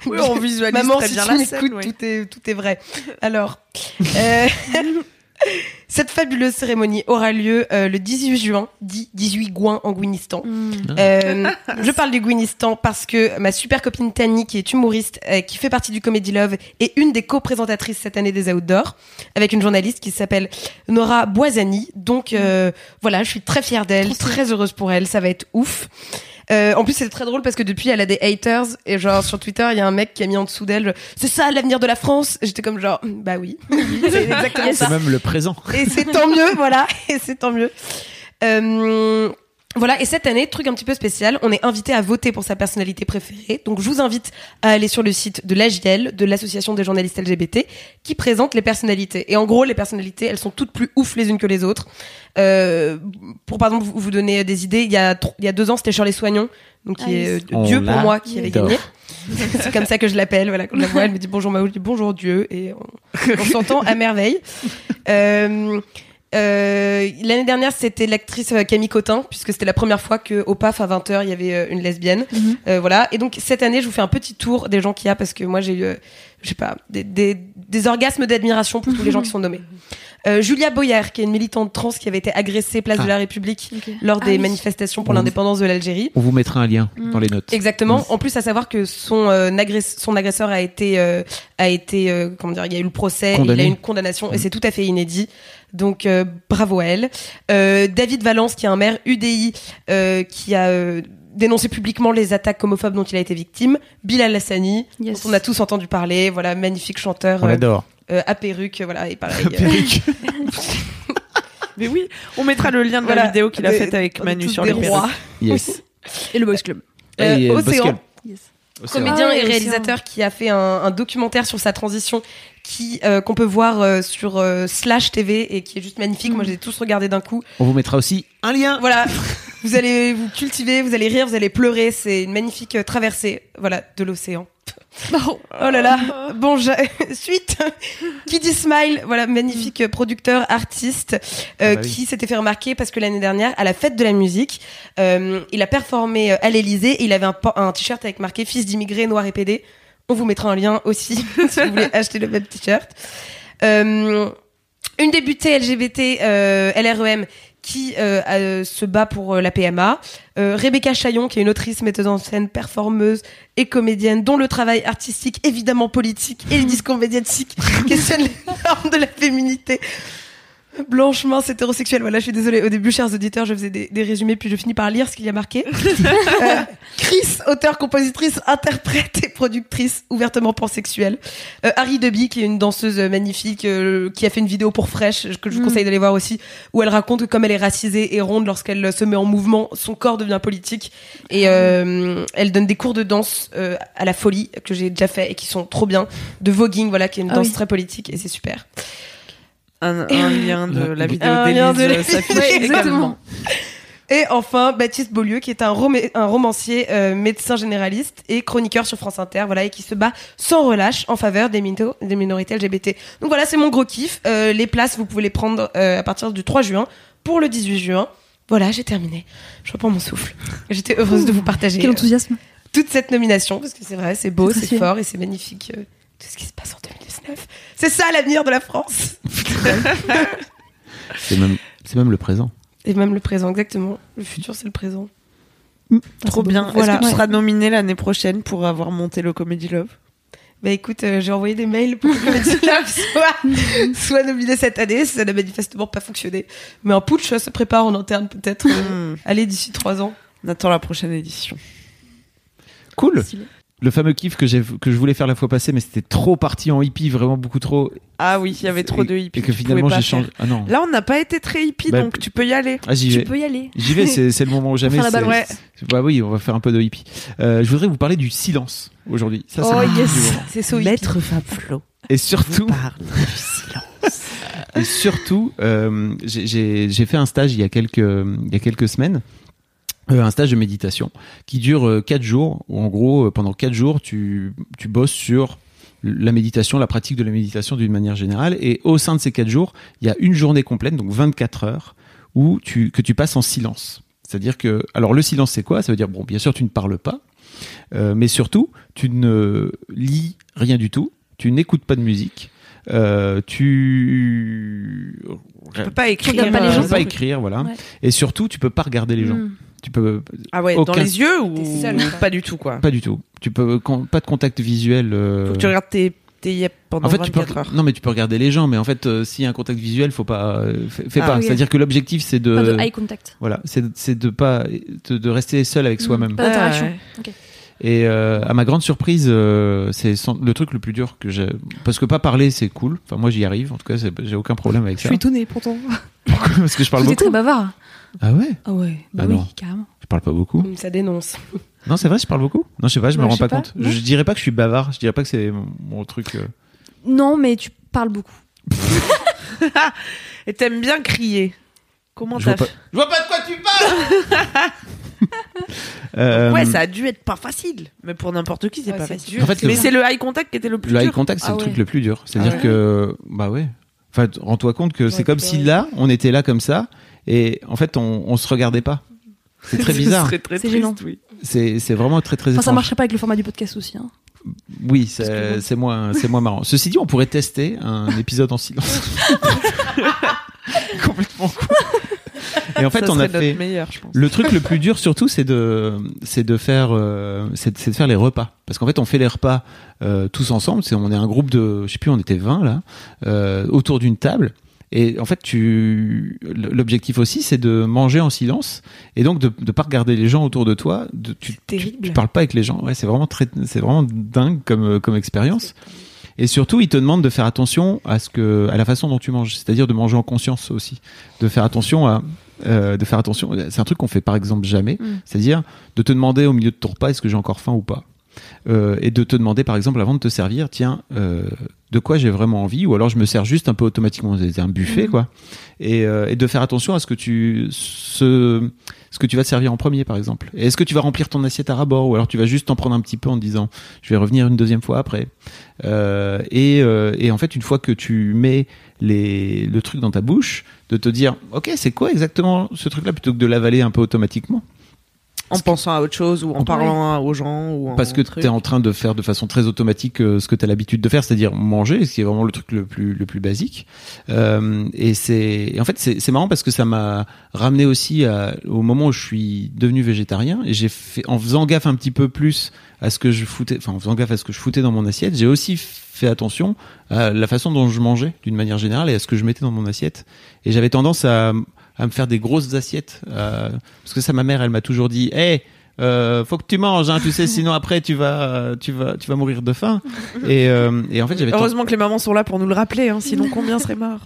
Oui, on visualise Maman, très si bien tu la scène. m'écoutes, tout, est, tout est vrai. Alors, euh, cette fabuleuse cérémonie aura lieu euh, le 18 juin, dit 18 Gouin en Gouinistan. Mm. Euh, je parle du Gouinistan parce que ma super copine Tani, qui est humoriste, euh, qui fait partie du Comedy Love, est une des co-présentatrices cette année des Outdoors, avec une journaliste qui s'appelle Nora Boisani. Donc euh, voilà, je suis très fière d'elle, très heureuse pour elle, ça va être ouf. Euh, en plus, c'est très drôle parce que depuis, elle a des haters et genre sur Twitter, il y a un mec qui a mis en dessous d'elle, c'est ça l'avenir de la France. J'étais comme genre, bah oui, <laughs> c'est exactement ça. C'est même le présent. Et c'est tant mieux, voilà. Et c'est tant mieux. Euh, voilà, et cette année, truc un petit peu spécial, on est invité à voter pour sa personnalité préférée. Donc je vous invite à aller sur le site de l'AJL, de l'Association des journalistes LGBT, qui présente les personnalités. Et en gros, les personnalités, elles sont toutes plus ouf les unes que les autres. Euh, pour par exemple vous, vous donner des idées, il y a, il y a deux ans, c'était Shirley Soignon, donc qui Ah, est euh, Dieu pour moi, qui avait gagné. <laughs> C'est comme ça que je l'appelle. Voilà, quand je la vois, elle me dit bonjour Mao, je dis bonjour Dieu, et on, on s'entend à merveille. Euh, euh, L'année dernière, c'était l'actrice euh, Camille Cotin, puisque c'était la première fois que au PAF à 20h, il y avait euh, une lesbienne. Mhm. Euh, voilà. Et donc cette année, je vous fais un petit tour des gens qu'il y a, parce que moi j'ai eu, euh, je sais pas, des, des, des orgasmes d'admiration pour tous les gens qui sont nommés. <laughs> Euh, Julia Boyer, qui est une militante trans qui avait été agressée place Ah. de la République Ok. lors Ah des oui. manifestations pour l'indépendance de l'Algérie. On vous mettra un lien Mm. dans les notes. Exactement. En plus, à savoir que son, euh, agress- son agresseur a été, euh, a été, euh, comment dire, il y a eu le procès, Condamné. il a eu une condamnation, et Mm. c'est tout à fait inédit. Donc, euh, bravo à elle. Euh, David Valence, qui est un maire UDI, euh, qui a, euh, dénoncer publiquement les attaques homophobes dont il a été victime. Bilal Hassani, Yes. dont on a tous entendu parler, voilà, magnifique chanteur On euh, l'adore. euh, à perruque, voilà, et pareil. euh, Perruque. <laughs> Mais oui, on mettra le lien de la vidéo qu'il a faite avec Manu sur les rois. Yes. <laughs> Et le Boys Club. Euh, Et, euh, Océan. Boscal. Yes. Océan. comédien Ah et aussi, réalisateur qui a fait un, un documentaire sur sa transition qui euh, qu'on peut voir euh, sur euh, Slash TV et qui est juste magnifique. Moi, j'ai tous regardé d'un coup. On vous mettra aussi un lien. Voilà, <laughs> vous allez vous cultiver, vous allez rire, vous allez pleurer. C'est une magnifique euh, traversée, voilà, de l'océan. Oh là là. Bon, j'ai- <laughs> suite. qui dit Smile, voilà, magnifique euh, producteur, artiste, euh, Ah bah oui. qui s'était fait remarquer parce que l'année dernière, à la fête de la musique, euh, il a performé euh, à l'Elysée et il avait un t-shirt avec marqué Fils d'immigrés, noir et pédé. On vous mettra un lien aussi <laughs> si vous voulez acheter le même t-shirt. Euh, une débutée LGBT euh, LREM qui euh, euh, se bat pour euh, la PMA. Euh, Rebecca Chaillon, qui est une autrice, metteuse en scène, performeuse et comédienne, dont le travail artistique, évidemment politique et les <laughs> discours médiatiques questionnent les normes de la féminité. Blanche, mince, hétérosexuelle. Voilà, je suis désolée. Au début, chers auditeurs, je faisais des, des résumés, puis je finis par lire ce qu'il y a marqué. <laughs> Euh, Chris, auteur, compositrice, interprète et productrice ouvertement pansexuelle. Euh, Harry Deby, qui est une danseuse magnifique, euh, qui a fait une vidéo pour Fresh, que je vous Mm. conseille d'aller voir aussi, où elle raconte que comme elle est racisée et ronde, lorsqu'elle se met en mouvement, son corps devient politique. Et euh, elle donne des cours de danse à la folie, que j'ai déjà fait et qui sont trop bien. De voguing, voilà, qui est une Ah danse oui. très politique, et c'est super. Un, un lien de la vidéo Un lien de d'Élise la- s'affiche Ouais, également. exactement. Et enfin, Baptiste Beaulieu, qui est un, romé- un romancier, euh, médecin généraliste et chroniqueur sur France Inter, voilà, et qui se bat sans relâche en faveur des, minto- des minorités LGBT. Donc voilà, c'est mon gros kiff. Euh, les places, vous pouvez les prendre euh, à partir du 3 juin pour le 18 juin. Voilà, j'ai terminé. Je reprends mon souffle. J'étais heureuse de vous partager Quel euh, enthousiasme. toute cette nomination, parce que c'est vrai, c'est beau, C'est c'est précieux. fort et c'est magnifique. euh, tout ce qui se passe en 2019. C'est ça l'avenir de la France. <laughs> C'est même, c'est même le présent. Et même le présent, exactement. Le futur, c'est le présent. Trop bien. Voilà. Est-ce que tu Ouais. seras nominé l'année prochaine pour avoir monté le Comedy Love? Bah écoute, euh, j'ai envoyé des mails pour que Comedy <laughs> Love soit, soit nominé cette année. Ça n'a manifestement pas fonctionné. Mais un putsch se prépare en interne peut-être. euh, Hmm. Allez, d'ici trois ans. On attend la prochaine édition. Cool. Le fameux kiff que, j'ai, que je voulais faire la fois passée, mais c'était trop parti en hippie, vraiment beaucoup trop. Ah oui, il y avait trop de hippies. Et que tu finalement j'ai changé. Ah non. Là, on n'a pas été très hippie, Bah, donc tu peux y aller. Ah, j'y Tu vais. peux y aller. J'y vais, c'est, c'est le moment ou jamais. balle, ouais. Bah oui, on va faire un peu de hippie. Euh, je voudrais vous parler du silence aujourd'hui. Ça, c'est Oh, yes. C'est so hippie. Maître Fab Flo. Et surtout, parle du silence. <laughs> Et surtout, euh, j'ai fait un stage il y a quelques, il y a quelques semaines. Euh, un stage de méditation qui dure euh, quatre jours où en gros euh, pendant quatre jours tu, tu bosses sur la méditation, la pratique de la méditation d'une manière générale et au sein de ces quatre jours il y a une journée complète donc 24 heures où tu, que tu passes en silence c'est-à-dire que alors le silence c'est quoi? Ça veut dire bon bien sûr tu ne parles pas euh, mais surtout tu ne lis rien du tout tu n'écoutes pas de musique euh, tu Tu peux pas écrire. pas les euh, gens. tu peux pas écrire, voilà. Ouais. Et surtout, tu peux pas regarder les gens. Mm. Tu peux Ah ouais, dans les yeux ou T'es seul, pas du tout quoi. pas du tout. Tu peux con- pas de contact visuel. euh, Faut que tu regardes tes, tes yep pendant En fait, tu peux 24 heures. non mais tu peux regarder les gens, mais en fait, euh, s'il y a un contact visuel, faut pas, euh, fais, Ah, pas. C'est-à-dire que l'objectif, c'est de, Pas de eye contact. voilà, c'est c'est de pas, de, de rester seul avec Mm. soi-même. Pas d'interaction. Ah ouais. Et euh, à ma grande surprise, euh, c'est sans- le truc le plus dur que j'ai, parce que pas parler, c'est cool. Enfin, moi, j'y arrive. En tout cas, j'ai aucun problème avec Je ça. suis étonnée pourtant. Pourquoi? Parce que je parle Vous êtes très beaucoup. bavard. Ah ouais Ah ouais, bah Ah oui, non. carrément. Je parle pas beaucoup. Ça dénonce. Non, c'est vrai, je parle beaucoup. Non, je sais pas, je me Ouais, rends je pas, pas, compte. non. Je dirais pas que je suis bavard. Je dirais pas que c'est mon, truc. euh. Non, mais tu parles beaucoup. <laughs> Et t'aimes bien crier. Comment Je t'as vois pas. fait Je vois pas de quoi tu parles. <laughs> Euh, Ouais, ça a dû être pas facile. Mais pour n'importe qui, c'est Ouais, pas c'est facile. dur. En fait, le- mais c'est le eye contact qui était le plus Le eye dur. contact, c'est Ah le ouais. truc le plus dur. C'est-à-dire Ah ouais. que, bah ouais. Enfin, t- rends-toi compte que c'est Ouais, comme c'est si là, on était là comme ça, et en fait, on, on se regardait pas. C'est très <laughs> bizarre. C'est triste, gênant. oui. C'est, vraiment très très Enfin, ça étrange. marcherait pas avec le format du podcast aussi. Hein. Oui, c'est, moins, c'est moins marrant. Ceci dit, on pourrait tester un <laughs> épisode en silence. <laughs> Complètement con. Et en fait, Ça on a fait. meilleur, je pense. Le truc le plus dur surtout, c'est de, c'est de faire, euh, c'est, c'est de faire les repas. Parce qu'en fait, on fait les repas euh, tous ensemble. C'est, on est un groupe de, je sais plus, on était 20 là, euh, autour d'une table. Et en fait, tu l'objectif aussi, c'est de manger en silence et donc de ne pas regarder les gens autour de toi. De, tu, tu, terrible. tu parles pas avec les gens. Ouais, c'est vraiment très, c'est vraiment dingue comme comme expérience. Et surtout, ils te demandent de faire attention à ce que, à la façon dont tu manges, c'est-à-dire de manger en conscience aussi, de faire attention à, euh, de faire attention. C'est un truc qu'on fait par exemple jamais, Mm. c'est-à-dire de te demander au milieu de ton repas est-ce que j'ai encore faim ou pas? Euh, et de te demander par exemple avant de te servir tiens euh, de quoi j'ai vraiment envie ou alors je me sers juste un peu automatiquement c'est un buffet Mhm. quoi. Et, euh, et de faire attention à ce que tu ce, ce que tu vas te servir en premier par exemple. Est-ce que tu vas remplir ton assiette à rabord ou alors tu vas juste t'en prendre un petit peu en disant je vais revenir une deuxième fois après Euh, et, euh, et en fait une fois que tu mets les, le truc dans ta bouche de te dire ok c'est quoi exactement ce truc là plutôt que de l'avaler un peu automatiquement En pensant à autre chose ou en parlant aux gens ou en parce que tu es en train de faire de façon très automatique euh, ce que tu as l'habitude de faire, c'est-à-dire manger, ce qui est vraiment le truc le plus le plus basique. Euh, et c'est en fait c'est c'est marrant parce que ça m'a ramené aussi à- au moment où je suis devenu végétarien et j'ai fait en faisant gaffe un petit peu plus à ce que je foutais, enfin en faisant gaffe à ce que je foutais dans mon assiette, j'ai aussi fait attention à la façon dont je mangeais d'une manière générale et à ce que je mettais dans mon assiette. Et j'avais tendance à à me faire des grosses assiettes euh, parce que ça ma mère elle m'a toujours dit hey euh, faut que tu manges hein, tu sais sinon après tu vas tu vas tu vas mourir de faim. Et, euh, et en fait j'avais Heureusement que les mamans sont là pour nous le rappeler, hein, sinon combien seraient morts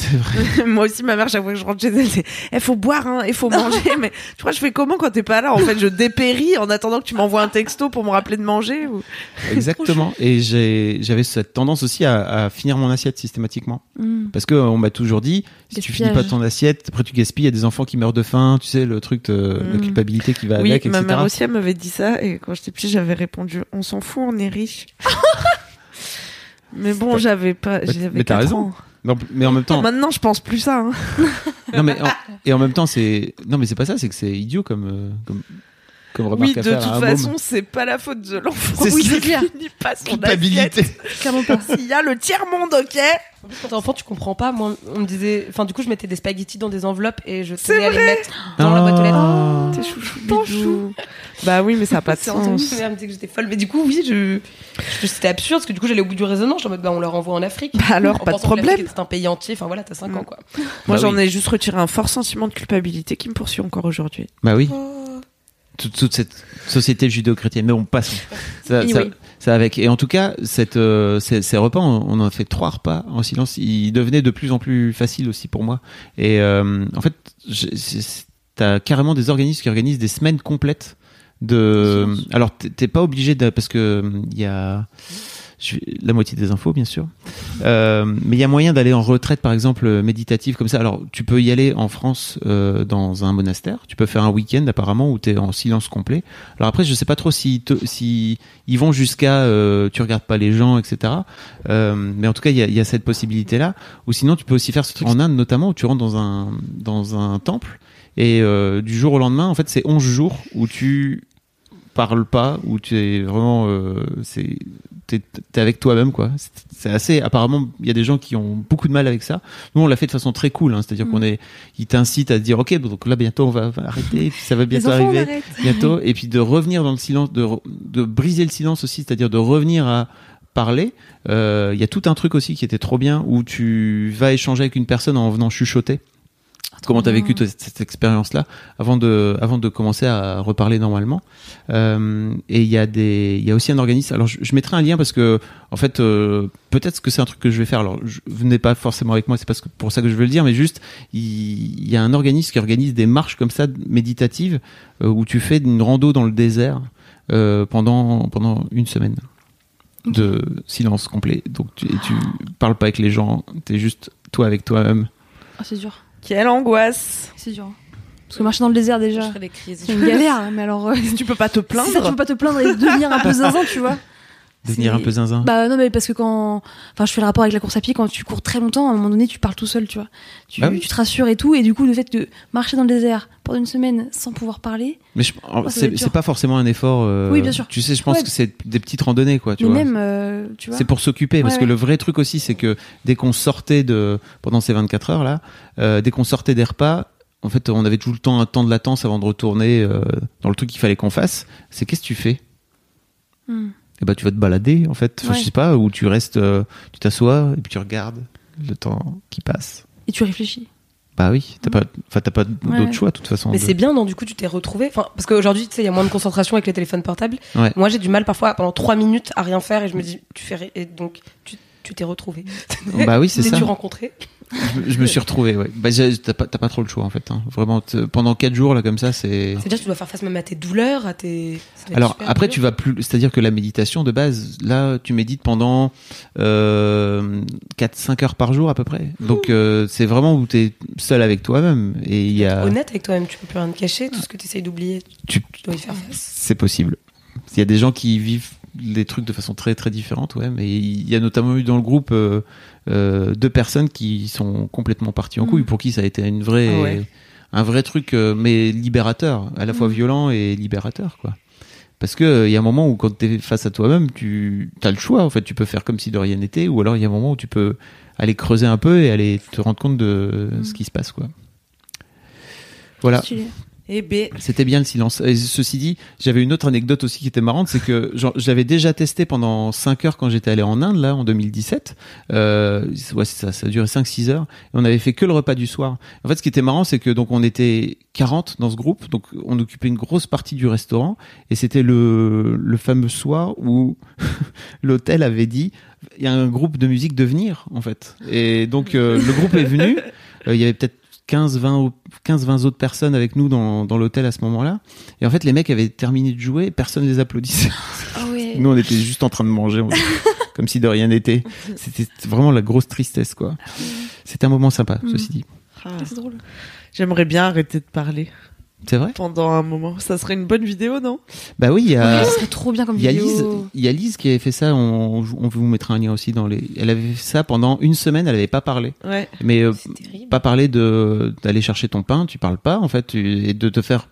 C'est vrai. <laughs> Moi aussi, ma mère, chaque fois que je rentre chez elle, c'est il faut boire, hein, il faut manger. mais tu vois, je fais comment quand t'es pas là En fait, je dépéris en attendant que tu m'envoies un texto pour me rappeler de manger. Ou... <laughs> exactement et j'avais cette tendance aussi à, à finir mon assiette systématiquement Mm. parce que euh, on m'a toujours dit si tu finis pas ton assiette après tu gaspilles il y a des enfants qui meurent de faim tu sais le truc de la Mm. culpabilité qui va oui, avec ma etc mère aussi, elle m'avait dit ça. Et quand j'étais petite, j'avais répondu on s'en fout, on est riche. <laughs> mais bon, j'avais pas. Mais- J'avais mais t'as raison. ans. Non, mais en même temps Maintenant, je pense plus ça. hein. non mais en- et en même temps c'est non mais c'est pas ça c'est que c'est idiot comme euh, comme comme remarque Oui, à de toute à un façon, c'est pas la faute de l'enfant. C'est <laughs> Oui, c'est clair. pas son culpabilité assiette. Clairement pas. <laughs> S'il y a le tiers monde, ok. En plus, quand t'es enfant, tu comprends pas. Moi, on me disait. Enfin, du coup, je mettais des spaghettis dans des enveloppes et je C'est tenais à les vrai mettre dans la boîte aux lettres. Ah. T'es chouchou, bidou. Bah oui, mais ça a pas de C'est sens. mère me disait que j'étais folle. Mais du coup, oui, je, je- c'était absurde parce que du coup, j'allais au bout du raisonnement. Je en mode, bah, on leur envoie en Afrique. Bah alors, En pas de problème. était un pays entier. Enfin, voilà, t'as 5 Mm. ans, quoi. Moi, Bah j'en oui. ai juste retiré un fort sentiment de culpabilité qui me poursuit encore aujourd'hui. Bah oui. Toute, toute cette société judéo-chrétienne. Mais on passe. Ça, avec. Et en tout cas, cette, euh, ces, ces repas, on, on en a fait trois repas en silence. Ils devenaient de plus en plus faciles aussi pour moi. Et euh, en fait, t'as carrément des organismes qui organisent des semaines complètes de. Alors, t'es- pas obligé de parce que hum, il y a je- la moitié des infos, bien sûr. Euh, mais il y a moyen d'aller en retraite, par exemple, méditative comme ça. Alors, tu peux y aller en France euh, dans un monastère. Tu peux faire un week-end apparemment où tu es en silence complet. Alors après, je sais pas trop si, si ils vont jusqu'à euh, tu regardes pas les gens, etc. Euh, mais en tout cas, il y a, y a cette possibilité-là. Ou sinon, tu peux aussi faire ce truc en Inde notamment où tu rentres dans un dans un temple et euh, du jour au lendemain, en fait, c'est 11 jours où tu parles pas, où tu es vraiment euh, c'est t'es t'es avec toi-même quoi. C'est- C'est assez apparemment il y a des gens qui ont beaucoup de mal avec ça. Nous on l'a fait de façon très cool, hein, c'est-à-dire Mm. qu'on est, ils t'incitent à te dire ok donc là bientôt on va, arrêter, puis ça va bientôt enfants, arriver, bientôt <laughs> et puis de revenir dans le silence, de de briser le silence aussi, c'est-à-dire de revenir à parler. Euh, Il y a tout un truc aussi qui était trop bien où tu vas échanger avec une personne en venant chuchoter. Comment t'as vécu cette, cette expérience-là avant de avant de commencer à reparler normalement? Euh, Et il y a des il y a aussi un organisme. Alors je, je mettrai un lien parce que en fait euh, peut-être que c'est un truc que je vais faire. Alors je, venez pas forcément avec moi, c'est que pour ça que je veux le dire, mais juste il, il y a un organisme qui organise des marches comme ça méditatives euh, où tu fais une rando dans le désert pendant pendant une semaine de silence complet. Donc tu, et tu parles pas avec les gens, t'es juste toi avec toi-même. Ah, c'est dur. Quelle angoisse. C'est dur. Parce que marcher dans le désert déjà, Je ferais des crises. c'est une galère. Mais alors, euh, Tu peux pas te <laughs> plaindre. ça, tu peux pas te plaindre et devenir un peu zinzin, tu vois. Devenir un peu zinzin. Bah non, mais parce que quand. Enfin, je fais le rapport avec la course à pied, quand tu cours très longtemps, à un moment donné, tu parles tout seul, tu vois. Tu, Ah oui. tu te rassures et tout, et du coup, le fait de marcher dans le désert pendant une semaine sans pouvoir parler. Mais je- doit c'est pas forcément un effort. euh, Oui, bien sûr. Tu sais, je pense Ouais. que c'est des petites randonnées, quoi. Tu mais vois. même, euh, tu vois. C'est pour s'occuper, parce Ouais, que le vrai truc aussi, c'est que dès qu'on sortait de pendant ces 24 heures là, euh, dès qu'on sortait des repas, en fait, on avait tout le temps un temps de latence avant de retourner euh, dans le truc qu'il fallait qu'on fasse. C'est qu'est-ce que tu fais? Hmm. Eh ben, tu vas te balader, en fait. Enfin, Ouais. je sais pas, ou tu restes, euh, tu t'assois et puis tu regardes le temps qui passe. et tu réfléchis. Bah oui, t'as pas, enfin t'as pas d'autre Ouais. choix de toute façon. Mais de- c'est bien, non, du coup, tu t'es retrouvé. Enfin, parce qu'aujourd'hui, tu sais, il y a moins de concentration avec les téléphones portables. Ouais. Moi, j'ai du mal parfois pendant trois minutes à rien faire et je me dis, tu fais. Et donc, tu tu t'es retrouvé. Bah oui, c'est <laughs> ça. T'es-tu rencontré Je, me- je me suis retrouvé. Ouais. Bah t'as pas, trop le choix en fait. hein. Vraiment, pendant quatre jours là comme ça, c'est. C'est-à-dire que tu dois faire face même à tes douleurs, à tes. Alors après, tu vas plus. C'est-à-dire que la méditation de base, là, tu médites pendant euh, 4-5 heures par jour à peu près. Donc euh, c'est vraiment où t'es seul avec toi-même et il y a. Honnête avec toi-même, tu peux plus rien te cacher, tout ce que tu essayes d'oublier, Tu- tu dois y faire face. C'est possible. Il y a des gens qui vivent les trucs de façon très très différente, ouais. Mais il y a notamment eu dans le groupe euh, euh, deux personnes qui sont complètement parties en couille, pour qui ça a été une vraie, Ah ouais. un vrai truc, euh, mais libérateur, à la fois violent et libérateur, quoi. Parce que euh, il y a un moment où quand t'es face à toi-même, tu as le choix. En fait, tu peux faire comme si de rien n'était, ou alors il y a un moment où tu peux aller creuser un peu et aller te rendre compte de ce qui se passe, quoi. Voilà. B. C'était bien le silence. Et ceci dit, j'avais une autre anecdote aussi qui était marrante, c'est que j'avais déjà testé pendant 5 heures quand j'étais allé en Inde, là, en 2017. Euh, ouais, ça, ça a duré 5-6 heures. Et on avait fait que le repas du soir. En fait, ce qui était marrant, c'est que donc on était 40 dans ce groupe, donc on occupait une grosse partie du restaurant, et c'était le, le fameux soir où <laughs> l'hôtel avait dit, il y a un groupe de musique de venir, en fait. Et donc, euh, le groupe est venu. Euh, Il y avait peut-être 15-20 15-20 autres personnes avec nous dans, dans l'hôtel à ce moment-là. Et en fait, les mecs avaient terminé de jouer, personne les applaudissait. Ah ouais. <laughs> Nous, on était juste en train de manger, <laughs> comme si de rien n'était. C'était vraiment la grosse tristesse, quoi. C'était un moment sympa, ceci dit. Ah, Ah, c'est drôle. J'aimerais bien arrêter de parler C'est vrai pendant un moment. Ça serait une bonne vidéo, non? Bah oui, il y a... ça serait trop bien comme Il y a vidéo. Lise, il y a Lise qui avait fait ça. On, on vous mettra un lien aussi dans les. Elle avait fait ça pendant une semaine. Elle avait pas parlé. Ouais. Mais euh, C'est terrible. pas parler de d'aller chercher ton pain. Tu parles pas en fait tu- et de te faire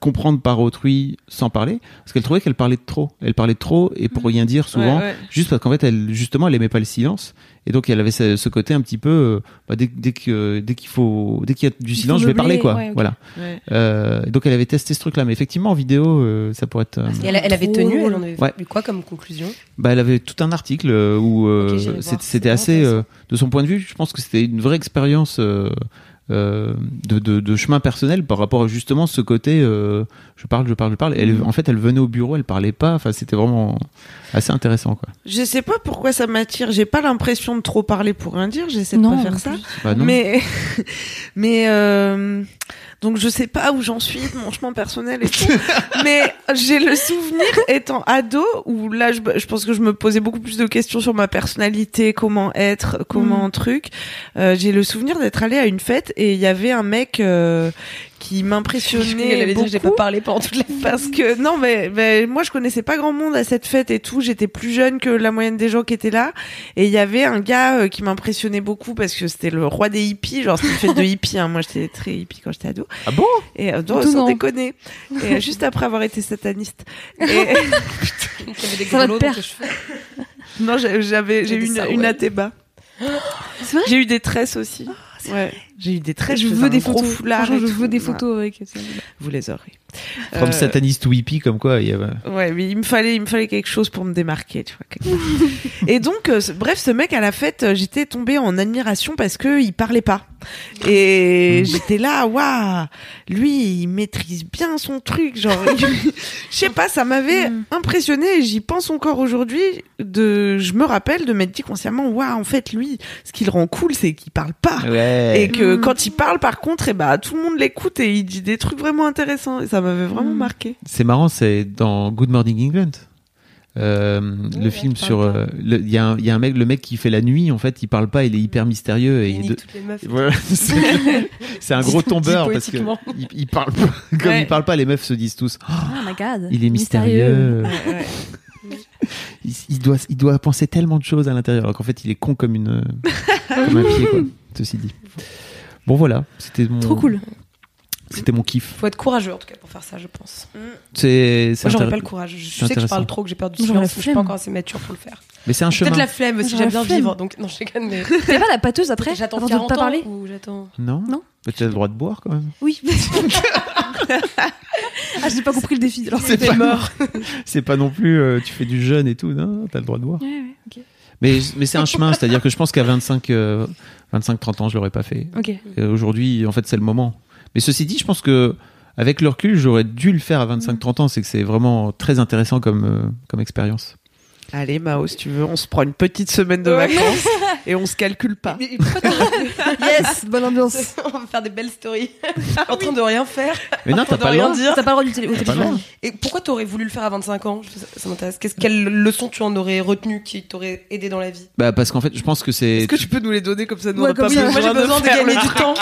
comprendre par autrui sans parler parce qu'elle trouvait qu'elle parlait de trop. Elle parlait de trop et pour rien dire souvent. Ouais, ouais. Juste parce qu'en fait, elle justement, elle aimait pas le silence et donc elle avait ce, ce côté un petit peu. euh, bah, dès dès que dès qu'il faut dès qu'il y a du silence, je vais parler quoi. ouais. Voilà. Ouais. Euh, donc elle avait testé ce truc-là, mais effectivement en vidéo, euh, ça pourrait être. euh, Et elle, elle avait tenu, elle en avait Ouais. eu quoi comme conclusion? Bah, elle avait tout un article où euh, Ok, j'irai voir. c'était- assez, euh, de son point de vue, je pense que c'était une vraie expérience de, de, de chemin personnel par rapport à justement ce côté, euh, je parle, je parle, je parle. Elle, en fait, elle venait au bureau, elle parlait pas. Enfin, c'était vraiment assez intéressant, quoi. Je sais pas pourquoi ça m'attire. J'ai pas l'impression de trop parler pour rien dire. J'essaie de Non, pas faire non ça. Bah, non. Mais, <laughs> mais euh, donc je sais pas où j'en suis de mon chemin personnel et tout. <laughs> mais j'ai le souvenir étant ado où là je, je pense que je me posais beaucoup plus de questions sur ma personnalité, comment être, comment truc. Euh, j'ai le souvenir d'être allée à une fête et il y avait un mec euh, qui m'impressionnait beaucoup. j'ai pas parlé pendant toute la Parce que non, mais, mais moi je connaissais pas grand monde à cette fête et tout. J'étais plus jeune que la moyenne des gens qui étaient là. Et il y avait un gars euh, qui m'impressionnait beaucoup parce que c'était le roi des hippies. Genre c'était une fête de hippies. Hein. Moi j'étais très hippie quand j'étais ado. Ah bon? Et euh, non, Tout sans déconner. Et euh, juste après avoir été sataniste. Et, Il y avait des dans tes cheveux. non, j'ai- j'avais j'ai eu une, ça, une ouais. athéba. Vrai? J'ai eu des tresses aussi. ouais. J'ai eu des tresses. Je veux des photos. foulard je veux des Ouais. photos avec. Vous les aurez. From Euh, sataniste ou hippie, comme quoi, il y avait. Ouais, mais il me fallait, il me fallait quelque chose pour me démarquer, tu vois. <laughs> et donc, euh, bref, ce mec à la fête, euh, j'étais tombée en admiration parce que il parlait pas. Et j'étais là, waouh, lui, il maîtrise bien son truc, genre, <laughs> je sais pas, ça m'avait impressionné. et J'y pense encore aujourd'hui. De, je me rappelle de m'être dit consciemment, waouh, en fait, lui, ce qui le rend cool, c'est qu'il parle pas. Ouais. Et que Mm. quand il parle, par contre, et bah, tout le monde l'écoute et il dit des trucs vraiment intéressants. Et ça m'avait vraiment Mm. marqué. C'est marrant, c'est dans Good Morning England. Euh, le film sur euh, il y, a un- il y a un mec le mec qui fait la nuit en fait il parle pas il est hyper mystérieux et Il de-. Voilà, <laughs> c'est un <laughs> gros tombeur parce que il, il parle pas. <laughs> Comme Ouais. il parle pas, les meufs se disent tous. Oh, Oh my god. il est mystérieux. Ouais, ouais. Il, il doit, il doit penser tellement de choses à l'intérieur, alors qu'en fait, il est con comme une, comme un pied, quoi. Ceci dit. Bon voilà, c'était mon. Trop cool. C'était mon kiff. Faut être courageux en tout cas pour faire ça, je pense. C'est. c'est Moi, j'aurais pas le courage. Je sais que je parle trop, que j'ai peur du silence, mais je suis pas encore assez mature pour le faire. Mais c'est un chemin. Peut-être la flemme aussi, j'aime bien vivre. Donc, non, je déconne, mais. <laughs> T'avais pas la pâteuse après J'attends avant 40 de pas parler ou j'attends. Non. Non. Mais tu as le droit de boire quand même. Oui. <laughs> ah, j'ai pas compris le défi. Alors C'est pas mort. <laughs> c'est pas non plus. euh, tu fais du jeûne et tout. Non, t'as le droit de boire. Ouais, ouais, ok. Mais, mais c'est un chemin, c'est-à-dire que je pense qu'à 25, euh, 25-30 ans, je l'aurais pas fait. Aujourd'hui, en fait, c'est le moment. Mais ceci dit, je pense que avec le recul, j'aurais dû le faire à 25-30 ans. C'est que c'est vraiment très intéressant comme, euh, comme expérience. Allez, Mao, si tu veux, on se prend une petite semaine de vacances <laughs> et on se calcule pas. Yes, bonne ambiance. <laughs> On va faire des belles stories. <laughs> en train de rien faire. Mais non, t'as de pas rien dire. T'as pas le droit le téléphone. Et pourquoi t'aurais voulu le faire à 25 ans? Ça, m'intéresse. Qu'est-ce, quelle leçon tu en aurais retenu qui t'aurait aidé dans la vie? Bah, parce qu'en fait, je pense que c'est. Est-ce que tu peux nous les donner comme ça? Nous Ouais, on pas. Moi j'ai besoin de, faire gagner du temps.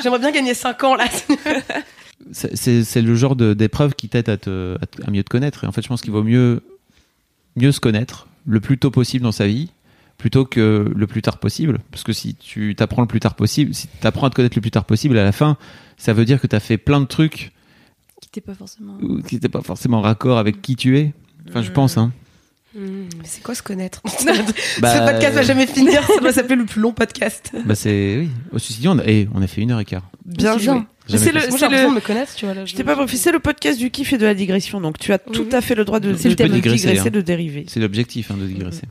J'aimerais bien gagner 5 ans là. c'est- le genre de- d'épreuve qui t'aide à, à mieux te connaître. Et en fait, je pense qu'il vaut mieux, mieux se connaître le plus tôt possible dans sa vie plutôt que le plus tard possible. Parce que si tu t'apprends le plus tard possible, si tu apprends à te connaître le plus tard possible, à la fin, ça veut dire que tu as fait plein de trucs Qui t'es pas forcément. ou- qui n'étaient pas forcément en raccord avec qui tu es. Enfin, je pense. Hein. Hmm, mais c'est quoi se connaître Bah, <laughs> Ce podcast va jamais finir. Ça doit s'appeler le plus long podcast. Bah, c'est. Oui. Au dit, on a, et on a fait une heure et quart. Bien joué. C'est le, c'est de me connaître, tu vois. Là, je t'ai pas c'est le podcast du kiff et de la digression, donc tu as tout à fait le droit de, C'est le de- de thème. Digresser, digresser, hein. de dériver. C'est l'objectif hein, de digresser.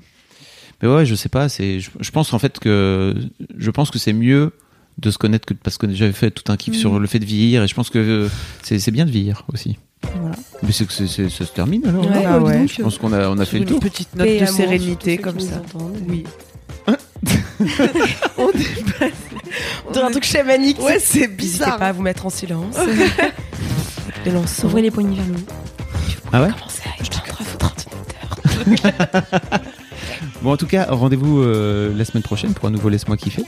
Mais ouais, je sais pas. C'est. Je, je pense en fait que je pense que c'est mieux de se connaître que parce que j'avais fait tout un kiff sur le fait de vieillir et je pense que euh, c'est c'est bien de vieillir aussi. Voilà. Mais c'est que c'est- c'est- ça se termine alors. Ouais, bah ouais. Je pense qu'on a on a fait le une tour. petite note et de sérénité comme ça. Oui. <laughs> On <laughs> dirait un truc chamanique. Ouais, c'est N'hésitez bizarre. pas à vous mettre en silence. <laughs> Les lançons. Ouvrez les poignées vers le haut. Ah ouais. Commencez à. <laughs> Bon en tout cas rendez-vous euh, la semaine prochaine pour un nouveau laisse-moi kiffer.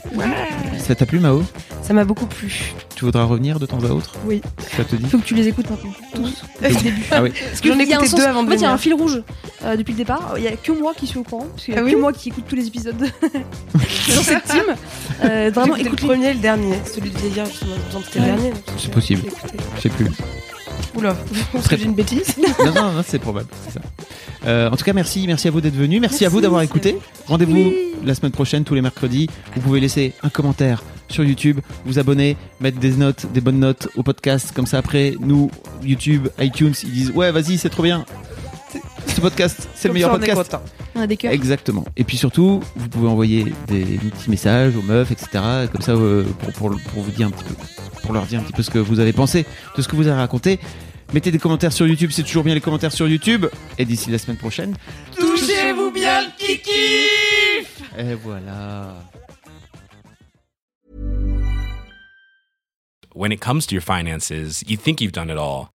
Ça t'a plu Mao? Ça m'a beaucoup plu. Tu voudras revenir de temps à autre? Oui. Ça te dit? Faut que tu les écoutes maintenant. Tous. Depuis le début. Ah oui. Parce que J'en ai écouté sens- deux avant de En fait, il y a un fil rouge euh, depuis le départ. Il y a que moi qui suis au courant. Parce qu'il y a Ah que oui moi qui écoute tous les épisodes de- <laughs> dans cette team. Euh, vraiment, écoute le premier et le dernier. Celui de vieillard, justement. Le dernier. C'est possible. Je sais plus. Oula, j'ai une bêtise. <laughs> non, non, non, c'est probable. c'est ça. Euh, en tout cas, merci, merci à vous d'être venus. Merci, à vous d'avoir écouté. Rendez-vous la semaine prochaine, tous les mercredis. Vous pouvez laisser un commentaire sur YouTube, vous abonner, mettre des notes, des bonnes notes au podcast. Comme ça, après, nous, YouTube, iTunes, ils disent Ouais, vas-y, c'est trop bien. Ce podcast, c'est le meilleur ça, on est podcast. content. On a des cœurs. Exactement. Et puis surtout, vous pouvez envoyer des petits messages aux meufs, etc. Comme ça, euh, pour, pour, pour vous dire un petit peu, pour leur dire un petit peu ce que vous avez pensé de ce que vous avez raconté. Mettez des commentaires sur YouTube, c'est toujours bien les commentaires sur YouTube. Et d'ici la semaine prochaine. Touchez-vous bien le kiki Et voilà. When it comes to your finances, you think you've done it all.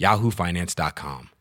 yahoofinance.com.